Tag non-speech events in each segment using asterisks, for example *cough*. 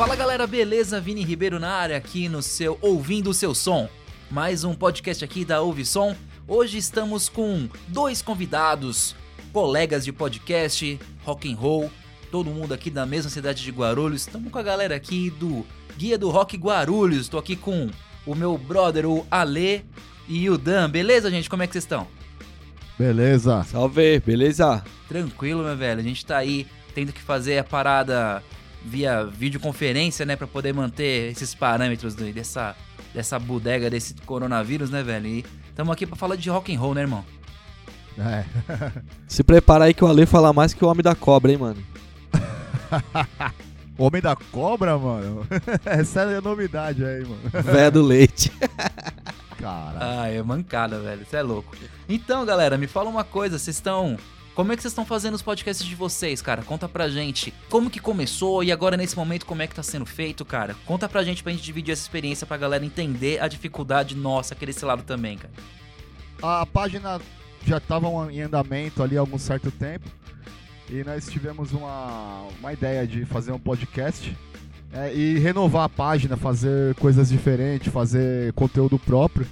Fala galera, beleza? Vini Ribeiro na área aqui no seu Ouvindo o Seu Som. Mais um podcast aqui da Ouve Som. Hoje estamos com dois convidados, colegas de podcast, rock and roll, todo mundo aqui da mesma cidade de Guarulhos. Estamos com a galera aqui do Guia do Rock Guarulhos. Estou aqui com o meu brother, o Ale e o Dan. Beleza, gente? Como é que vocês estão? Beleza. Salve, beleza? Tranquilo, meu velho. A gente tá aí tendo que fazer a parada via videoconferência, né, para poder manter esses parâmetros do, dessa dessa bodega desse coronavírus, né, velho? E estamos aqui para falar de rock and roll, né, irmão? É. *laughs* Se prepara aí que o Ale fala mais que o Homem da Cobra, hein, mano? *laughs* Homem da Cobra, mano? *laughs* Essa é a novidade aí, mano. Véia do leite. Caralho. Ah, é mancada, velho. Você é louco. Então, galera, me fala uma coisa. Vocês estão... Como é que vocês estão fazendo os podcasts de vocês, cara? Conta pra gente como que começou e agora nesse momento como é que tá sendo feito, cara. Conta pra gente pra gente dividir essa experiência pra galera entender a dificuldade nossa aqui desse lado também, cara. A página já estava em andamento ali há algum certo tempo. E nós tivemos uma, uma ideia de fazer um podcast é, e renovar a página, fazer coisas diferentes, fazer conteúdo próprio.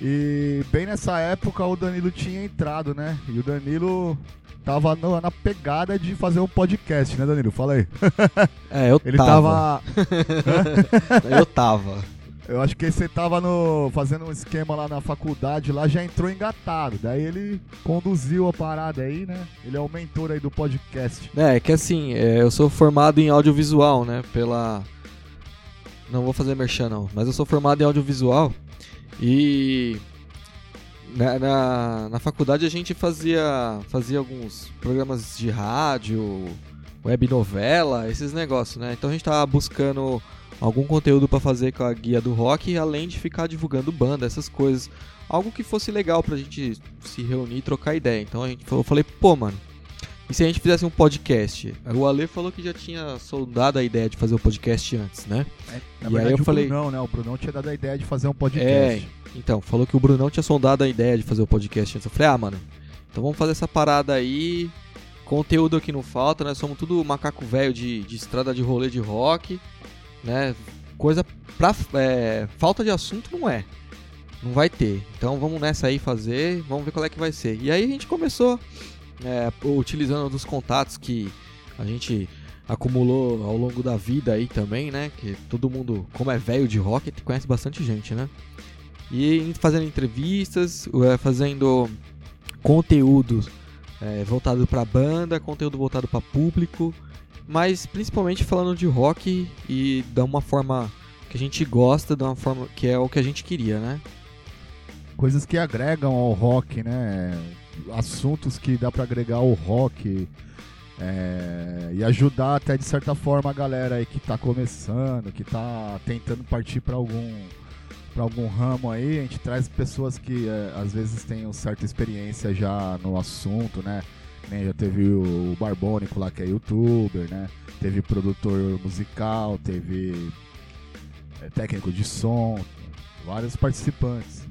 E bem nessa época o Danilo tinha entrado, né? E o Danilo tava no- na pegada de fazer um podcast, né, Danilo? Fala aí. É, eu Ele tava. tava. Eu tava. Eu acho que você tava no, fazendo um esquema lá na faculdade, lá já entrou engatado. Daí ele conduziu a parada aí, né? Ele é o mentor aí do podcast. É, que assim, é, eu sou formado em audiovisual, né? Pela. Não vou fazer merchan, não. Mas eu sou formado em audiovisual. E. Na, na, na faculdade a gente fazia, fazia alguns programas de rádio, web novela, esses negócios, né? Então a gente tava buscando algum conteúdo pra fazer com a guia do rock, além de ficar divulgando banda, essas coisas. Algo que fosse legal pra gente se reunir e trocar ideia. Então a gente falou, eu falei, pô, mano, e se a gente fizesse um podcast? O Ale falou que já tinha soldado a ideia de fazer o podcast antes, né? Na E verdade, aí eu o falei- Brunão, né? O Brunão tinha dado a ideia de fazer um É, podcast. então, falou que o Brunão tinha sondado a ideia de fazer o podcast antes. Eu falei, ah, mano, então vamos fazer essa parada aí. Conteúdo aqui não falta, nós somos tudo macaco velho de, de estrada de rolê de rock, né? Coisa pra. é, falta de assunto não é. Não vai ter. Então vamos nessa aí fazer, vamos ver qual é que vai ser. E aí a gente começou é, utilizando dos contatos que a gente acumulou ao longo da vida aí também, né? Que todo mundo, como é velho de rock, conhece bastante gente, né? E fazendo entrevistas, é, fazendo conteúdo é, voltado pra banda, conteúdo voltado pra público, mas principalmente falando de rock e de uma forma que a gente gosta, de uma forma que é o que a gente queria, né? Coisas que agregam ao rock, né? Assuntos que dá pra agregar ao rock. é, e ajudar até de certa forma a galera aí que tá começando, que tá tentando partir pra algum para algum ramo aí, a gente traz pessoas que é, às vezes têm uma certa experiência já no assunto, né? Nem já teve o Barbônico lá que é youtuber, né? Teve produtor musical, teve é, técnico de som, vários participantes.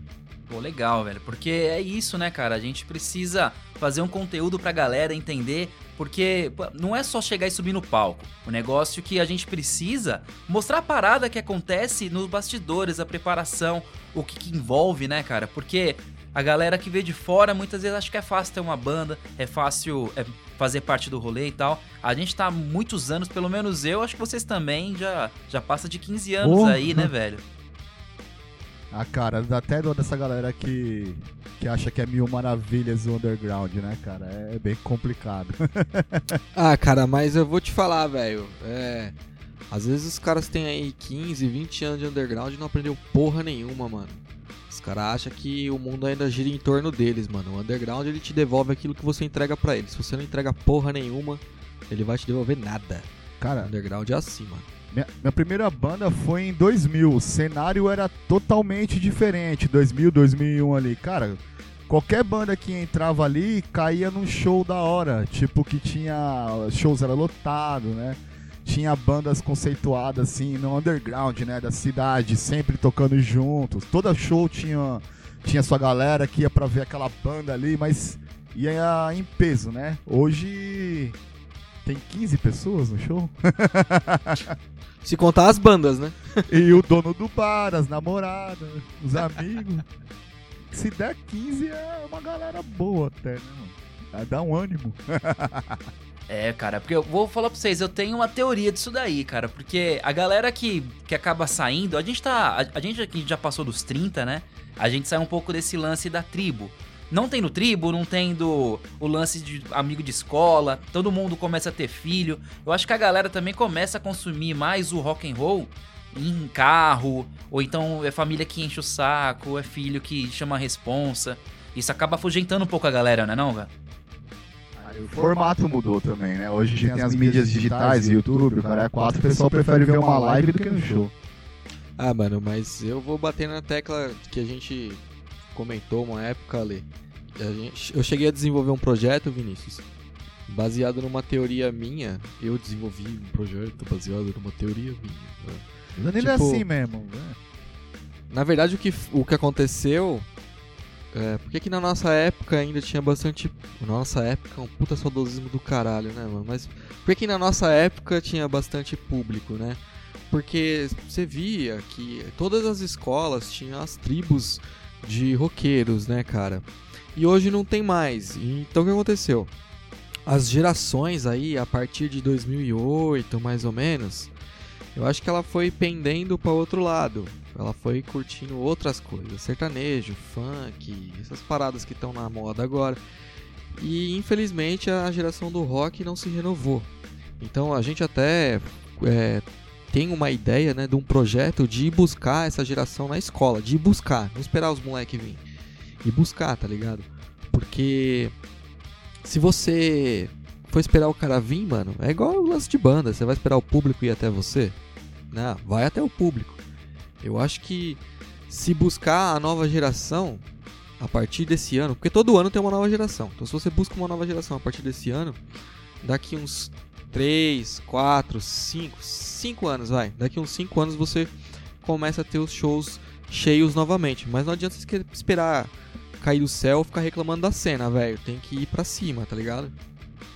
Pô, legal, velho. Porque é isso, né, cara? A gente precisa fazer um conteúdo pra galera entender. Porque não é só chegar e subir no palco. O negócio que a gente precisa mostrar a parada que acontece nos bastidores, a preparação, o que, que envolve, né, cara? Porque a galera que vê de fora muitas vezes acha que é fácil ter uma banda, é fácil é, fazer parte do rolê e tal. A gente tá há muitos anos, pelo menos eu, acho que vocês também já, já passa de 15 anos Porra. aí, né, velho? Ah, cara, dá até dessa galera que, que acha que é mil maravilhas do underground, né, cara? É bem complicado. *laughs* Ah, cara, mas eu vou te falar, velho. É. Às vezes os caras têm aí 15, 20 anos de underground e não aprendeu porra nenhuma, mano. Os caras acham que o mundo ainda gira em torno deles, mano. O underground ele te devolve aquilo que você entrega pra ele. Se você não entrega porra nenhuma, ele vai te devolver nada. O Cara, underground é assim, mano. Minha, minha primeira banda foi em 2000. O cenário era totalmente diferente. 2000, 2001 ali. Cara, qualquer banda que entrava ali caía num show da hora. Tipo, que tinha. Shows era lotado, né? Tinha bandas conceituadas assim no underground, né? Da cidade, sempre tocando juntos. Toda show tinha, tinha sua galera que ia pra ver aquela banda ali, mas ia em peso, né? Hoje tem 15 pessoas no show. *laughs* Se contar as bandas, né? e o dono do bar, as namoradas, os amigos. Se der 15 é uma galera boa até, né, mano? Dá um ânimo. *laughs* É, cara, porque eu vou falar pra vocês, eu tenho uma teoria disso daí, cara. Porque a galera que, que acaba saindo, a gente tá. A, a gente aqui já passou dos 30, né? A gente sai um pouco desse lance da tribo. Não tem no tribo, não tem do o lance de amigo de escola, todo mundo começa a ter filho. Eu acho que a galera também começa a consumir mais o rock and roll em carro, ou então é família que enche o saco, é filho que chama a responsa. Isso acaba afugentando um pouco a galera, né não, velho? O formato mudou também, né? Hoje a gente tem as mídias digitais, YouTube, o cara é quatro, o pessoal prefere ver uma live do que um show. Ah, mano, mas eu vou bater na tecla que a gente comentou uma época ali. Eu cheguei a desenvolver um projeto, Vinícius, baseado numa teoria minha. Eu desenvolvi um projeto baseado numa teoria minha. Né? Ele é Tipo, assim mesmo. né? Na verdade, o que, o que aconteceu. É, porque que na nossa época ainda tinha bastante. Na nossa época é um puta saudosismo do caralho, né, mano? Mas por que na nossa época tinha bastante público, né? Porque você via que todas as escolas tinham as tribos de roqueiros, né, cara? E hoje não tem mais. Então o que aconteceu? As gerações aí, a partir de 2008, mais ou menos, eu acho que ela foi pendendo para outro lado. Ela foi curtindo outras coisas, sertanejo, funk, essas paradas que estão na moda agora. E infelizmente a geração do rock não se renovou. Então a gente até é, tem uma ideia né, de um projeto de buscar essa geração na escola, de buscar, não esperar os moleques virem. E buscar, tá ligado? Porque se você for esperar o cara vir, mano, é igual o lance de banda, você vai esperar o público ir até você? Não, vai até o público. Eu acho que se buscar a nova geração a partir desse ano, porque todo ano tem uma nova geração. Então se você busca uma nova geração a partir desse ano, daqui uns 3, 4, 5, 5 anos, vai. Daqui uns 5 anos você começa a ter os shows cheios novamente. Mas não adianta esperar cair do céu e ficar reclamando da cena, velho. Tem que ir pra cima, tá ligado?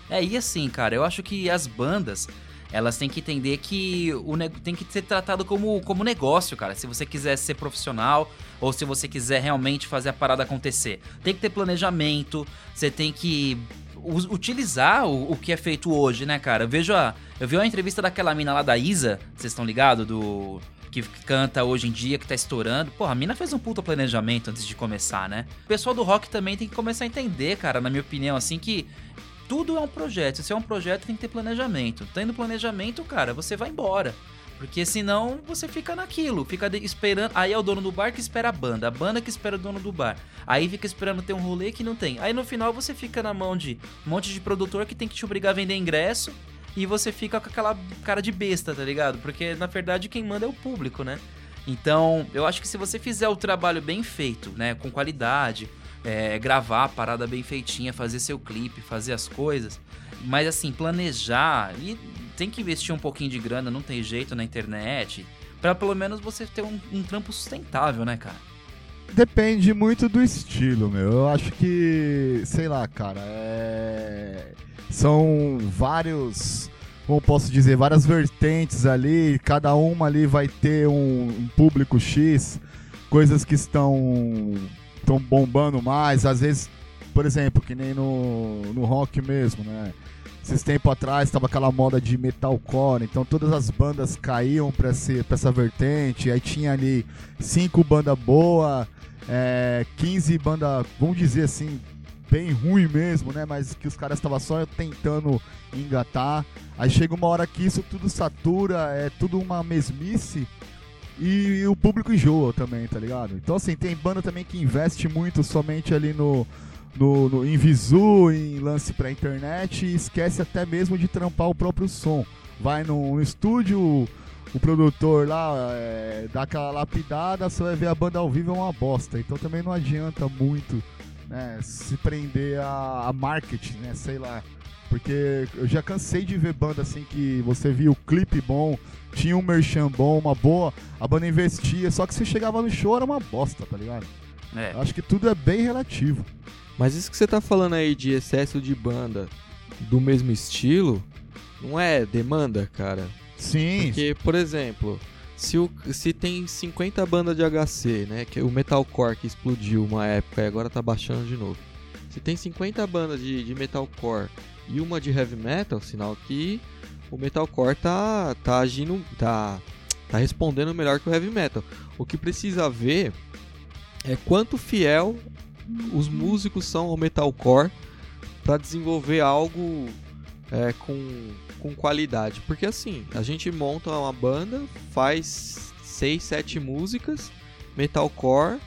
É, e assim, cara, eu acho que as bandas, elas têm que entender que o tem que ser tratado como, como negócio, cara. Se você quiser ser profissional ou se você quiser realmente fazer a parada acontecer. Tem que ter planejamento, você tem que utilizar o, o que é feito hoje, né, cara? Eu vejo a. Eu vi uma entrevista daquela mina lá da Isa, vocês estão ligados? Do. Que canta hoje em dia, que tá estourando. Pô, a mina fez um puta planejamento antes de começar, né? O pessoal do rock também tem que começar a entender, cara, na minha opinião, assim, que tudo é um projeto. Se é um projeto, tem que ter planejamento. Tendo planejamento, cara, você vai embora. Porque senão você fica naquilo, fica esperando. Aí é o dono do bar que espera a banda, a banda que espera o dono do bar. Aí fica esperando ter um rolê que não tem. Aí no final você fica na mão de um monte de produtor que tem que te obrigar a vender ingresso e você fica com aquela cara de besta, tá ligado? Porque na verdade quem manda é o público, né? Então, eu acho que se você fizer o trabalho bem feito, né, com qualidade, é, gravar a parada bem feitinha, fazer seu clipe, fazer as coisas, mas assim, planejar e tem que investir um pouquinho de grana, não tem jeito na internet, pra pelo menos você ter um, um trampo sustentável, né, cara? Depende muito do estilo, meu. Eu acho que, sei lá, cara, é... são vários, como posso dizer, várias vertentes ali. Cada uma ali vai ter um, um público X, coisas que estão, estão bombando mais. Às vezes, por exemplo, que nem no, no rock mesmo, né? Esses tempos atrás tava aquela moda de metalcore, então todas as bandas caíam pra, essa vertente. Aí tinha ali cinco bandas boas, é, 15 banda, vamos dizer assim, bem ruim mesmo, né? Mas que os caras estavam só tentando engatar. Aí chega uma hora que isso tudo satura, é tudo uma mesmice. E, o público enjoa também, tá ligado? Então, assim, tem banda também que investe muito somente ali no, no, no- em visu, em lance pra internet e esquece até mesmo de trampar o próprio som. Vai no, estúdio, o produtor lá é, dá aquela lapidada, você vai ver a banda ao vivo é uma bosta. Então também não adianta muito né, se prender a, a marketing, né? Sei lá. Porque eu já cansei de ver banda assim que você via o clipe bom, tinha um merchan bom, uma boa, a banda investia, só que você chegava no show era uma bosta, tá ligado? É. Acho que tudo é bem relativo. Mas isso que você tá falando aí de excesso de banda do mesmo estilo, não é demanda, cara? Sim. Porque, por exemplo, se, o, se tem 50 bandas de HC, né? Que o metalcore que explodiu uma época e agora tá baixando de novo. Se tem 50 bandas de, de metalcore e uma de heavy metal, sinal que o metalcore tá, tá agindo, tá, tá respondendo melhor que o heavy metal. O que precisa ver é quanto fiel os músicos são ao metalcore para desenvolver algo é, com, com qualidade. Porque assim, a gente monta uma banda, faz 6, 7 músicas, metalcore,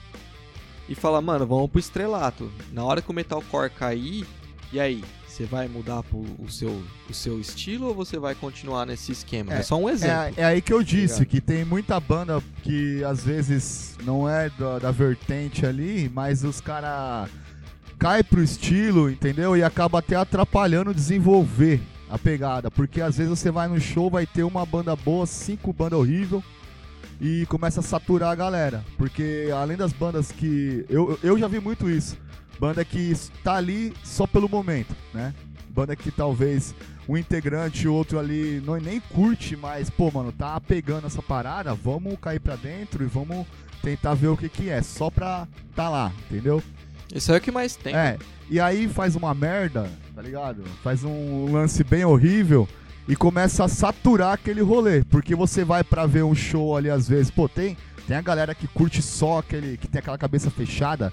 e fala, mano, vamos pro estrelato. Na hora que o metalcore cair, e aí? Você vai mudar pro, o, seu, o seu estilo ou você vai continuar nesse esquema? É, é só um exemplo. É, é aí que eu disse, que tem muita banda que às vezes não é da, da vertente ali, mas os caras cai pro estilo, entendeu? E acaba até atrapalhando desenvolver a pegada. Porque às vezes você vai no show, vai ter uma banda boa, cinco bandas horrível e começa a saturar a galera. Porque além das bandas que. Eu, eu já vi muito isso. Banda que está ali só pelo momento, né? Banda que talvez um integrante, outro ali não nem curte, mas, pô, mano, tá pegando essa parada, vamos cair pra dentro e vamos tentar ver o que que é, só pra tá lá, entendeu? Isso é o que mais tem. É, e aí faz uma merda, tá ligado? Faz um lance bem horrível e começa a saturar aquele rolê, porque você vai pra ver um show ali às vezes, pô, tem, tem a galera que curte só aquele, que tem aquela cabeça fechada,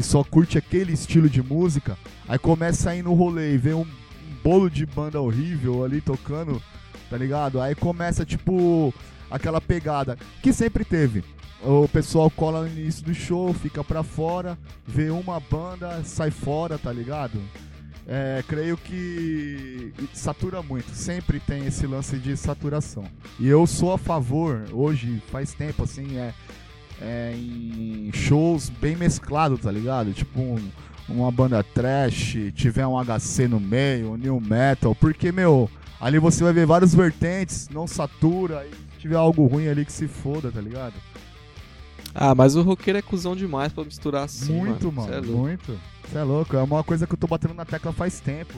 que só curte aquele estilo de música, aí começa a ir no rolê e vê um, um bolo de banda horrível ali tocando, tá ligado? Aí começa, tipo, aquela pegada que sempre teve. O pessoal cola no início do show, fica pra fora, vê uma banda, sai fora, tá ligado? É, creio que satura muito, sempre tem esse lance de saturação. E eu sou a favor, hoje, faz tempo assim, é, é, em shows bem mesclados, tá ligado? Tipo um, uma banda trash, tiver um HC no meio, um new metal, porque, meu, ali você vai ver várias vertentes, não satura, e tiver algo ruim ali que se foda, tá ligado? Ah, mas o roqueiro é cuzão demais pra misturar assim, Muito, mano, é muito. Você é louco, é uma coisa que eu tô batendo na tecla faz tempo.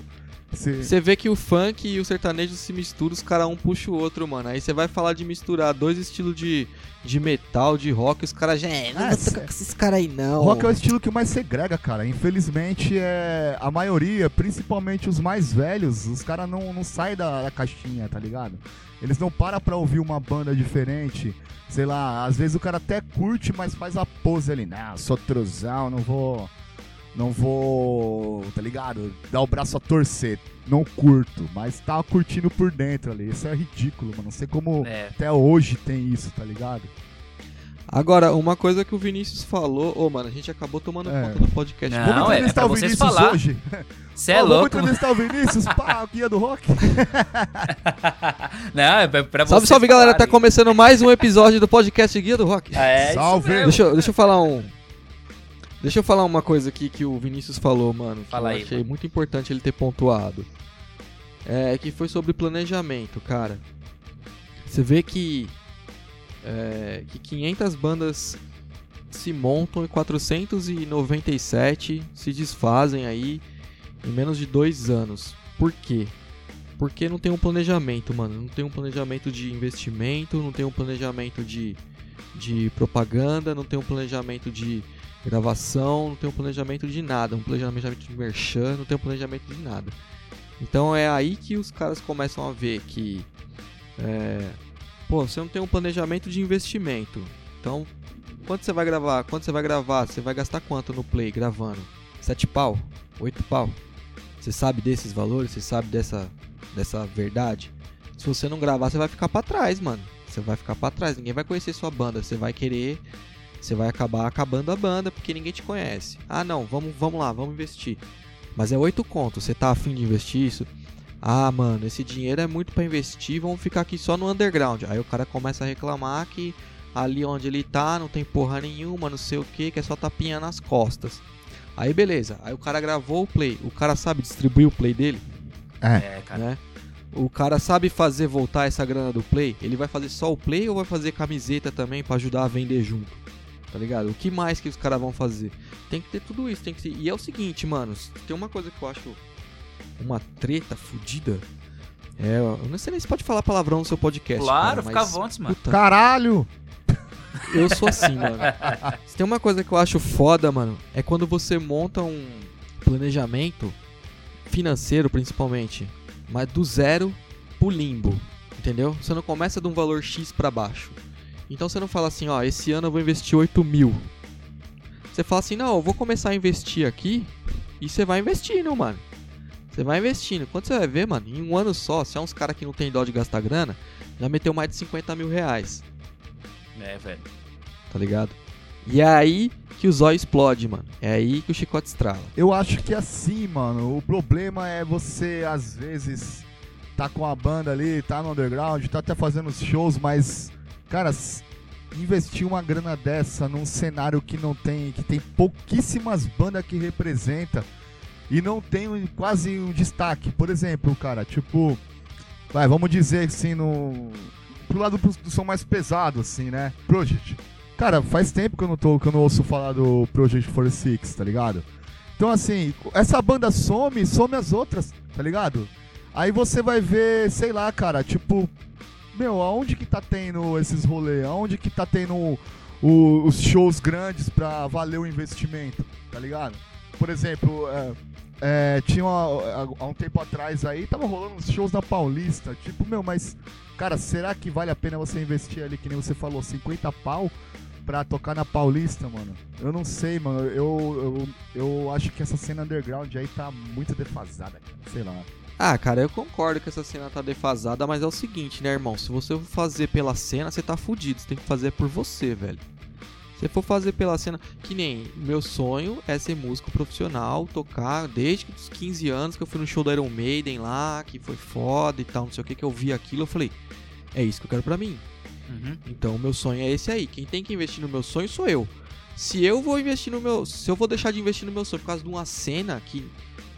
Você vê que o funk e o sertanejo se misturam, os caras um puxa o outro, mano. Aí você vai falar de misturar dois estilos de, de metal, de rock, os caras já. É, não ah, vou tocar com esses caras aí, não. Rock é o estilo que mais segrega, cara. Infelizmente, é a maioria, principalmente os mais velhos, os caras não, não saem da, da caixinha, tá ligado? Eles não param pra ouvir uma banda diferente. Sei lá, às vezes o cara até curte, mas faz a pose ali. Não, sou truzão, não vou não vou, tá ligado? Dar o braço a torcer. Não curto, mas tá curtindo por dentro ali. Isso é ridículo, mano. Não sei como é. até hoje tem isso, tá ligado? Agora, uma coisa que o Vinícius falou, ô, oh, mano, a gente acabou tomando é. conta do podcast. Não, vamos entrevistar é, é o Vinícius falar. hoje. Você é oh, louco. Vamos entrevistar o Vinícius, pá, guia do rock. *laughs* Não, é pra você. Salve, salve, galera. Tá começando mais um episódio do podcast Guia do Rock. É, salve. Deixa, deixa eu falar um, Deixa eu falar uma coisa aqui que o Vinícius falou, mano. Fala eu aí, achei mano. muito importante ele ter pontuado. É que foi sobre planejamento, cara. Você vê que é, que 500 bandas se montam e 497 se desfazem aí em menos de dois anos. Por quê? Porque não tem um planejamento, mano. Não tem um planejamento de investimento, não tem um planejamento de, de propaganda, não tem um planejamento de gravação, não tem um planejamento de nada, um planejamento de merchan, não tem um planejamento de nada. Então é aí que os caras começam a ver que, é, pô, você não tem um planejamento de investimento. Então, quanto você vai gravar? Quanto você vai gravar? Você vai gastar quanto no play gravando? Sete pau? Oito pau? Você sabe desses valores? Você sabe dessa, dessa verdade? Se você não gravar, você vai ficar para trás, mano. Você vai ficar para trás. Ninguém vai conhecer sua banda. Você vai querer você vai acabar acabando a banda porque ninguém te conhece. Ah, não, vamos, vamos lá, vamos investir. Mas é oito contos, você tá afim de investir isso? Ah, mano, esse dinheiro é muito para investir, vamos ficar aqui só no underground. Aí o cara começa a reclamar que ali onde ele tá não tem porra nenhuma, não sei o que, que é só tapinha nas costas. Aí beleza, aí o cara gravou o play, o cara sabe distribuir o play dele? É, é cara. Né? O cara sabe fazer voltar essa grana do play? Ele vai fazer só o play ou vai fazer camiseta também para ajudar a vender junto? Tá ligado? O que mais que os caras vão fazer? Tem que ter tudo isso, tem que ser... E é o seguinte, mano, tem uma coisa que eu acho uma treta fodida. É, eu não sei nem se pode falar palavrão no seu podcast. Claro, cara, fica à vontade, mano. puta, Caralho! Eu sou assim, mano. *laughs* Se tem uma coisa que eu acho foda, mano, é quando você monta um planejamento financeiro, principalmente, mas do zero pro limbo, entendeu? Você não começa de um valor X pra baixo. Então você não fala assim, ó, esse ano eu vou investir 8 mil. Você fala assim, não, eu vou começar a investir aqui e você vai investindo, mano. Você vai investindo. Quando você vai ver, mano, em um ano só, se é uns caras que não tem dó de gastar grana, já meteu mais de 50 mil reais É, velho. tá ligado? E é aí que o zóio explode, mano. É aí que o chicote estrala. Eu acho que assim, mano, o problema é você, às vezes, tá com a banda ali, tá no underground, tá até fazendo os shows, mas, cara, investir uma grana dessa num cenário que não tem, que tem pouquíssimas bandas que representa e não tem um- quase um destaque. Por exemplo, cara, tipo, vai, vamos dizer assim, no pro lado do, do som mais pesado, assim, né? Project. Cara, faz tempo que eu não tô, que eu não ouço falar do Project 46, tá ligado? Então, assim, essa banda some, some as outras, tá ligado? Aí você vai ver, sei lá, cara, tipo, meu, aonde que tá tendo esses rolês? Aonde que tá tendo o- os shows grandes pra valer o investimento, tá ligado? Por exemplo, é, é, tinha uma- há um tempo atrás aí, tava rolando uns shows na Paulista, tipo, meu, mas, cara, será que vale a pena você investir ali, que nem você falou, 50 pau? pra tocar na Paulista, mano. Eu não sei, mano. Eu, eu, eu acho que essa cena underground aí tá muito defasada. Sei lá. Ah, cara, eu concordo que essa cena tá defasada, mas é o seguinte, né, irmão? Se você for fazer pela cena, você tá fudido. Você tem que fazer por você, velho. Se for fazer pela cena, que nem meu sonho é ser músico profissional, tocar desde os 15 anos que eu fui no show do Iron Maiden lá, que foi foda e tal, não sei o que, que eu vi aquilo, eu falei, é isso que eu quero pra mim. Uhum. Então, o meu sonho é esse aí. Quem tem que investir no meu sonho sou eu. Se eu vou investir no meu, se eu vou deixar de investir no meu sonho por causa de uma cena que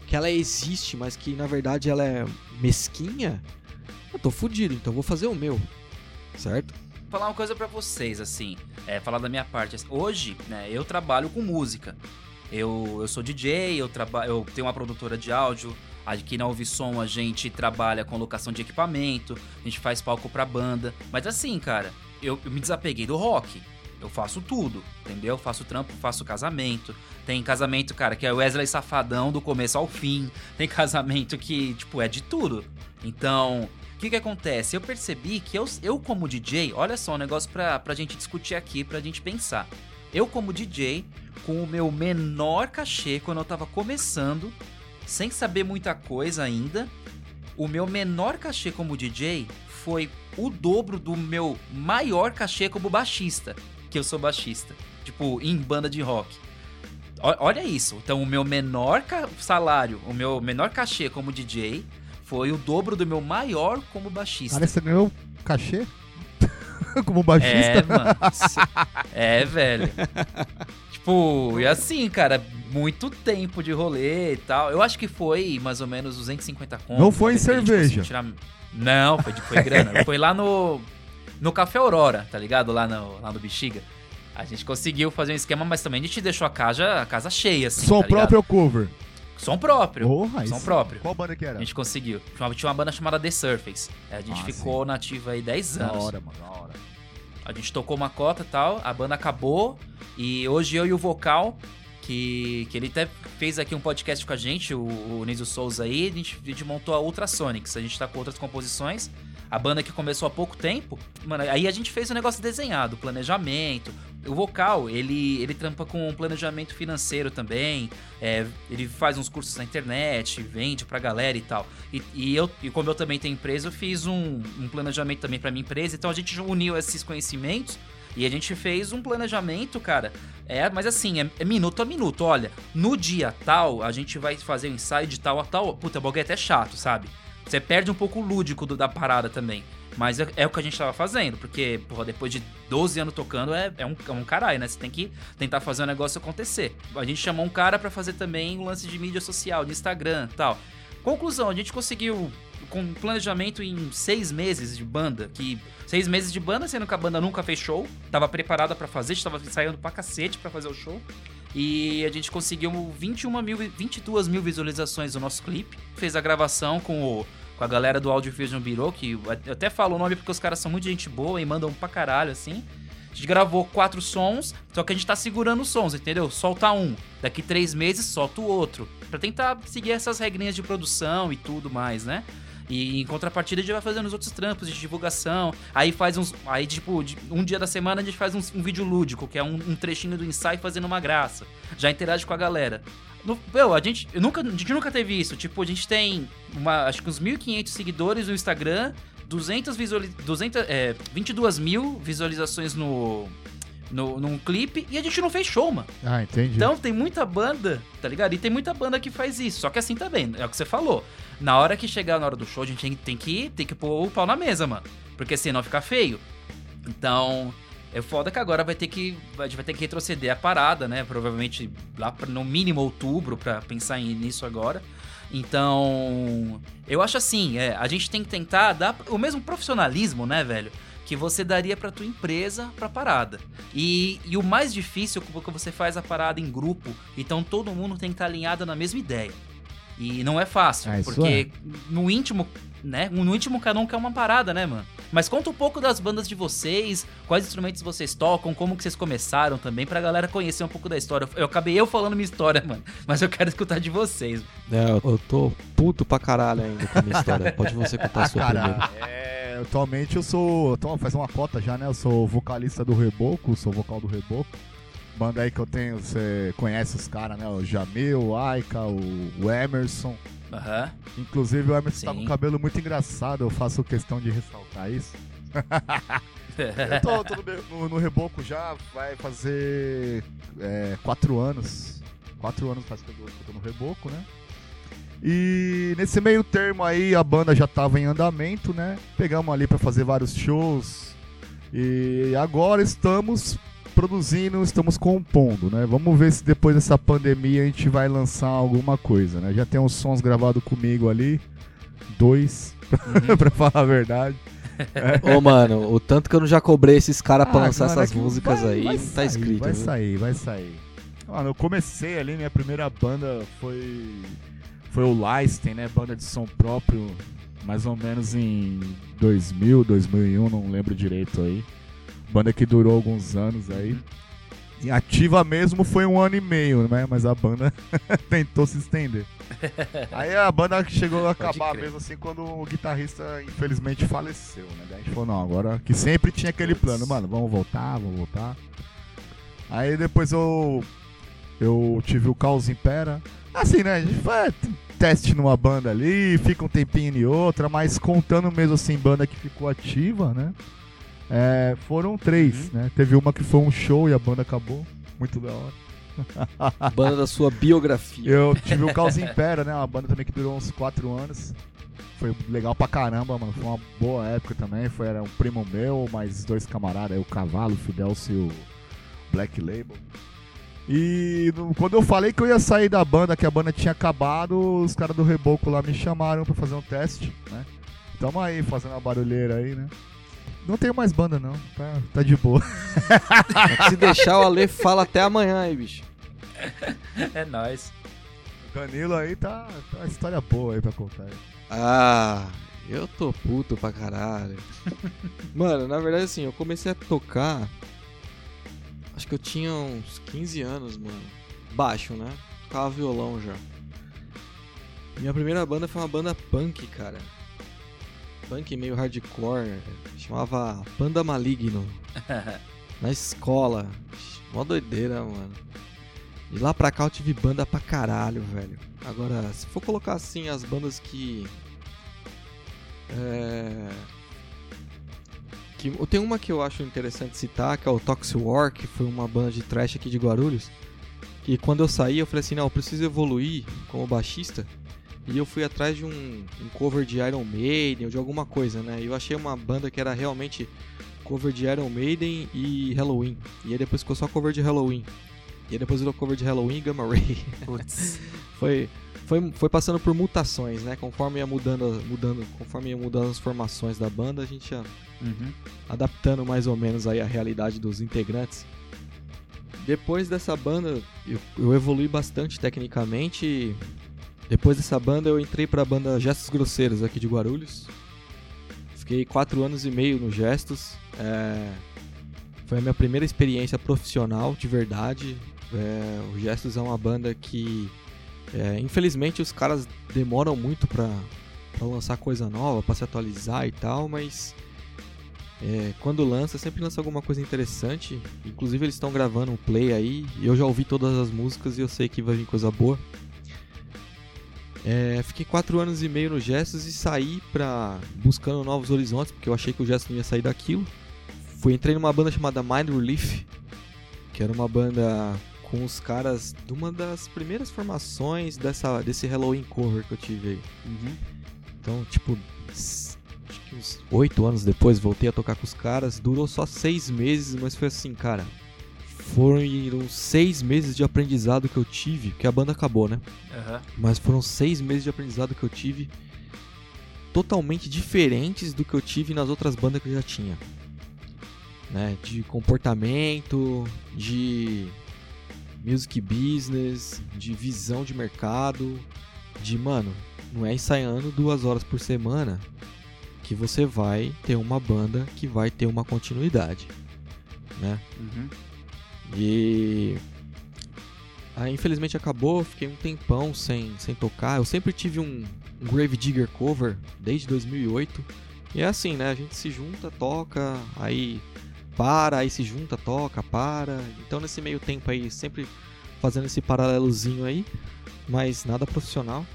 que ela existe, mas que na verdade ela é mesquinha, eu tô fudido, então eu vou fazer o meu. Certo? Falar uma coisa pra vocês, assim, é, falar da minha parte. Hoje, né, eu trabalho com música. Eu, eu sou DJ, eu, eu tenho uma produtora de áudio. Aqui na Ouvisom a gente trabalha com locação de equipamento, a gente faz palco pra banda. Mas assim, cara, eu, eu me desapeguei do rock. Eu faço tudo, entendeu? Faço trampo, faço casamento. Tem casamento, cara, que é Wesley Safadão do começo ao fim. Tem *laughs* casamento que, tipo, é de tudo. Então, o que que acontece? Eu percebi que eu, eu como DJ, olha só um negócio pra, pra gente discutir aqui, pra gente pensar. Eu como DJ, com o meu menor cachê quando eu tava começando, sem saber muita coisa ainda, o meu menor cachê como DJ foi o dobro do meu maior cachê como baixista, que eu sou baixista, tipo, em banda de rock. Olha isso. Então, o meu menor salário, o meu menor cachê como DJ foi o dobro do meu maior como baixista. Cara, você ganhou cachê? *laughs* Como É, baixista? mano. Cê- É, velho. Tipo, e assim, cara, muito tempo de rolê e tal. Eu acho que foi mais ou menos 250 conto. Não foi em cerveja. tirar- Não, foi, foi grana. *laughs* foi lá no no Café Aurora, tá ligado? Lá no, lá no Bexiga. A gente conseguiu fazer um esquema, mas também a gente deixou a casa, a casa cheia, assim, Som tá próprio ou cover? Som próprio. Porra, som isso- próprio. Qual banda que era? A gente conseguiu. Tinha uma- Tinha uma banda chamada The Surface. A gente Ah, ficou nativa aí 10 Da anos. hora, mano, da hora. A gente tocou uma cota e tal, a banda acabou. E hoje eu e o vocal, que, que ele até fez aqui um podcast com a gente, o, o Niso Souza aí, a gente, a gente montou a Ultrasonics. A gente tá com outras composições. A banda que começou há pouco tempo, mano, aí a gente fez o negócio desenhado, planejamento. O vocal, ele, ele trampa com planejamento financeiro também. é, ele faz uns cursos na internet, vende pra galera e tal. E, e eu, e como eu também tenho empresa, eu fiz um, um planejamento também pra minha empresa. Então a gente uniu esses conhecimentos e a gente fez um planejamento, cara. É, mas assim, é, é minuto a minuto. Olha, no dia tal, a gente vai fazer o ensaio de tal a tal. Puta, o bagulho é até chato, sabe? Você perde um pouco o lúdico do- da parada também. Mas é, é o que a gente tava fazendo, porque, porra, depois de 12 anos tocando é, é, um, é um caralho, né? Você tem que tentar fazer o negócio acontecer. A gente chamou um cara pra fazer também o lance de mídia social, de Instagram tal. Conclusão, a gente conseguiu com um planejamento em seis meses de banda, que seis meses de banda, sendo que a banda nunca fez show, tava preparada pra fazer, a gente tava ensaiando pra cacete pra fazer o show. E a gente conseguiu 21 mil, 22 mil visualizações do nosso clipe. Fez a gravação com o com a galera do Audio Fusion Bureau, que eu até falo o nome porque os caras são muito gente boa e mandam pra caralho, assim. A gente gravou quatro sons, só que a gente tá segurando os sons, entendeu? Solta um, daqui três meses solta o outro. Pra tentar seguir essas regrinhas de produção e tudo mais, né? E em contrapartida a gente vai fazendo os outros trampos de divulgação. Aí faz uns. Aí, tipo, um dia da semana a gente faz uns- um, vídeo lúdico, que é um, um trechinho do ensaio fazendo uma graça. Já interage com a galera. No, meu, a gente, nunca, a gente nunca teve isso. Tipo, a gente tem uma, acho que uns 1.500 seguidores no Instagram, 200 visualiz, 200, é, 22 mil visualizações no, no, num clipe e a gente não fez show, mano. Ah, entendi. Então tem muita banda, tá ligado? E tem muita banda que faz isso. Só que assim também, é o que você falou. Na hora que chegar na hora do show, a gente tem, tem que, tem que pôr o pau na mesa, mano. Porque senão fica feio. Então, é foda que agora vai ter que. A gente vai ter que retroceder a parada, né? Provavelmente lá pra, no mínimo outubro pra pensar nisso agora. Então, eu acho assim, é, a gente tem que tentar dar o mesmo profissionalismo, né, velho? Que você daria pra tua empresa pra parada. E, e o mais difícil é porque você faz a parada em grupo, então todo mundo tem que estar alinhado na mesma ideia. E não é fácil, Ah, porque no íntimo, né? No íntimo cada um quer uma parada, né, mano? Mas conta um pouco das bandas de vocês, quais instrumentos vocês tocam, como que vocês começaram também, pra galera conhecer um pouco da história. Eu acabei eu falando minha história, mano, mas eu quero escutar de vocês. É, eu- tô puto pra caralho ainda com a minha história. Pode você contar a sua primeiro. cara, é, atualmente eu sou. Então, faz uma cota já, né? Eu sou vocalista do Reboco, sou vocal do Reboco. Banda aí que eu tenho, você conhece os caras, né? O Jamil, o Aika, o, Emerson. Aham. Inclusive o Emerson tá Sim. com o cabelo muito engraçado, eu faço questão de ressaltar isso. *laughs* Eu tô, tô no, no- Reboco já, vai fazer é, quatro anos. Quatro anos faz que eu tô no Reboco, né? E nesse meio termo aí a banda já tava em andamento, né? Pegamos ali pra fazer vários shows. E agora estamos produzindo, estamos compondo, né? Vamos ver se depois dessa pandemia a gente vai lançar alguma coisa, né? Já tem uns sons gravados comigo ali, dois, *laughs* pra falar a verdade. *laughs* Ô, mano, o tanto que eu não já cobrei esses caras pra Ah, lançar mano, é essas que músicas vai- aí, vai tá sair, escrito. Vai viu? sair, vai sair. Mano, eu comecei ali, minha primeira banda foi. Foi o Leisten, né? Banda de som próprio, mais ou menos em 2000, 2001, não lembro direito aí. Banda que durou alguns anos aí. E ativa mesmo foi um ano e meio, né? Mas a banda *laughs* tentou se estender. *laughs* Aí a banda chegou a acabar mesmo assim quando o guitarrista infelizmente faleceu, né? Daí a gente falou, não, agora que sempre tinha aquele plano, mano, vamos voltar, vamos voltar. Aí depois eu eu tive o Caos Impera. Assim, né? A gente faz teste numa banda ali, fica um tempinho em outra, mas contando mesmo assim, banda que ficou ativa, né? É, foram três, né? Teve uma que foi um show e a banda acabou. Muito da hora. *laughs* Banda da sua biografia. Eu tive o Caos Impera, né? Uma banda também que durou uns quatro anos. Foi legal pra caramba, mano. Foi uma boa época também. Foi, era um primo meu, mais dois camaradas, aí o Cavalo, o Fidelcio e o Black Label. E quando eu falei que eu ia sair da banda, que a banda tinha acabado, os caras do Reboco lá me chamaram pra fazer um teste, né? Tamo aí, fazendo uma barulheira aí, né? Não tenho mais banda não, tá, tá de boa. *laughs* Se deixar, o Ale fala até amanhã aí, bicho. É nóis. O Danilo aí tá, tá uma história boa aí pra contar. aí. Ah, eu tô puto pra caralho. *laughs* Mano, na verdade assim, eu comecei a tocar. Acho que eu tinha uns 15 anos, mano. Baixo, né? Tocava violão já. Minha primeira banda foi uma banda punk, cara. Punk meio hardcore. Chamava Panda Maligno. *laughs* Na escola. Mó doideira, mano. De lá pra cá eu tive banda pra caralho, velho. Agora, se for colocar assim as bandas que. É. Que, tem uma que eu acho interessante citar, que é o Toxic War, que foi uma banda de trash aqui de Guarulhos. Que quando eu saí, eu falei assim: não, eu preciso evoluir como baixista. E eu fui atrás de um, um cover de Iron Maiden ou de alguma coisa, né? E eu achei uma banda que era realmente cover de Iron Maiden e Halloween. E aí depois ficou só cover de Halloween. E aí depois virou cover de Halloween e Gamma Ray. Putz. *laughs* foi, foi, foi passando por mutações, né? Conforme ia mudando, mudando, conforme ia mudando as formações da banda, a gente ia Uhum. adaptando mais ou menos aí a realidade dos integrantes. Depois dessa banda, eu, eu evolui bastante tecnicamente. depois dessa banda eu entrei pra banda Gestos Grosseiros aqui de Guarulhos. Fiquei quatro anos e meio no Gestos. É, foi a minha primeira experiência profissional de verdade. É, o Gestos é uma banda que, é, infelizmente, os caras demoram muito pra, pra lançar coisa nova, pra se atualizar e tal, mas é, quando lança, sempre lança alguma coisa interessante. Inclusive, eles estão gravando um play aí. Eu já ouvi todas as músicas e eu sei que vai vir coisa boa. É, fiquei quatro anos e meio no Gestos e saí pra buscando novos horizontes, porque eu achei que o Gestos não ia sair daquilo. Fui entrei numa banda chamada Mind Relief, que era uma banda com os caras de uma das primeiras formações dessa, desse Halloween cover que eu tive aí. Uhum. Então, tipo, acho que uns oito anos depois voltei a tocar com os caras. Durou só seis meses, mas foi assim, cara. Foram seis meses de aprendizado que eu tive, porque a banda acabou, né? Aham. Mas foram seis meses de aprendizado que eu tive totalmente diferentes do que eu tive nas outras bandas que eu já tinha. Né? De comportamento, de music business, de visão de mercado, de mano, não é ensaiando duas horas por semana que você vai ter uma banda que vai ter uma continuidade, né? Uhum. E aí infelizmente acabou, fiquei um tempão sem, sem tocar. Eu sempre tive um, um Grave Digger cover desde 2008. E é assim, né? A gente se junta, toca, aí para, aí se junta, toca, para. Então nesse meio tempo aí, sempre fazendo esse paralelozinho aí, mas nada profissional.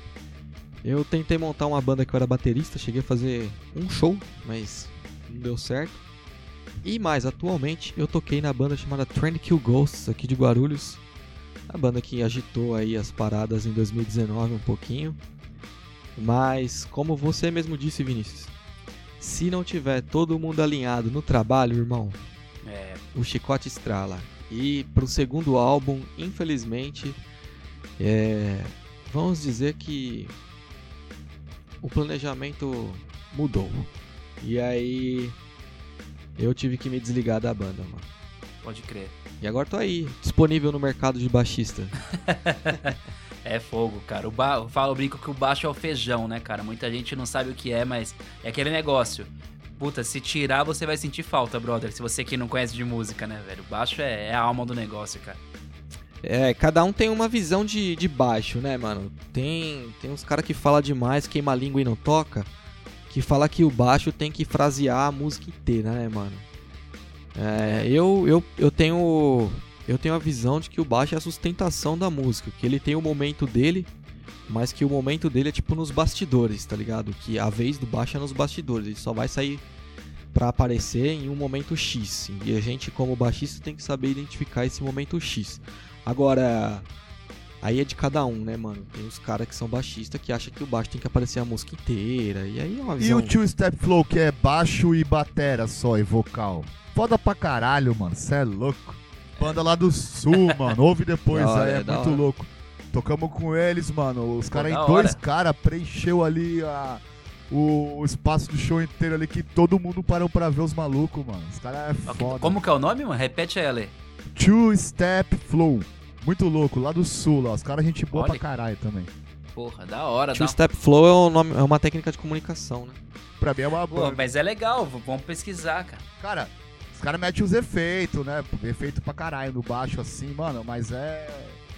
Eu tentei montar uma banda que eu era baterista, cheguei a fazer um show, mas não deu certo. E mais, atualmente eu toquei na banda chamada Trend Kill Ghosts aqui de Guarulhos. A banda que agitou aí as paradas em 2019 um pouquinho. Mas como você mesmo disse, Vinícius, se não tiver todo mundo alinhado no trabalho, irmão, É, o chicote estrala. E pro segundo álbum, infelizmente, é, vamos dizer que o planejamento mudou. E aí eu tive que me desligar da banda, mano. pode crer. E agora tô aí, disponível no mercado de baixista. *laughs* É fogo, cara. O ba... Falo, eu brinco que o baixo é o feijão, né, cara? Muita gente não sabe o que é, mas é aquele negócio. Puta, se tirar, você vai sentir falta, brother. Se você que não conhece de música, né, velho? O baixo é, é a alma do negócio, cara. É, cada um tem uma visão de, de baixo, né, mano? Tem, tem uns caras que fala demais, queima a língua e não toca, que fala que o baixo tem que frasear a música inteira, né, mano? É, eu, eu, eu tenho eu tenho a visão de que o baixo é a sustentação da música, que ele tem o momento dele, mas que o momento dele é tipo nos bastidores, tá ligado? Que a vez do baixo é nos bastidores, ele só vai sair pra aparecer em um momento X. E a gente como baixista tem que saber identificar esse momento X. Agora, aí é de cada um, né, mano? Tem os caras que são baixistas que acham que o baixo tem que aparecer a música inteira. E aí é uma E visão. o Two Step Flow, que é baixo e batera só, e vocal. Foda pra caralho, mano. Cê é louco. Banda lá do sul, *laughs* mano. Ouve depois hora, aí, é, é muito hora. louco. Tocamos com eles, mano. Os Pô, caras em dois caras preencheu ali a, o, o espaço do show inteiro ali que todo mundo parou pra ver os malucos, mano. Os caras é foda. Como que é o nome, mano? Repete aí, Ale. Two Step Flow. Muito louco, lá do sul, lá. Os caras gente boa Olha. pra caralho também. Porra, da hora. Two Dá... Step Flow é, um nome- é uma técnica de comunicação, né? Pra mim é uma banda. mas é legal, vamos pesquisar, cara. Cara, os caras metem os efeitos, né? Efeito pra caralho no baixo assim, mano, mas é.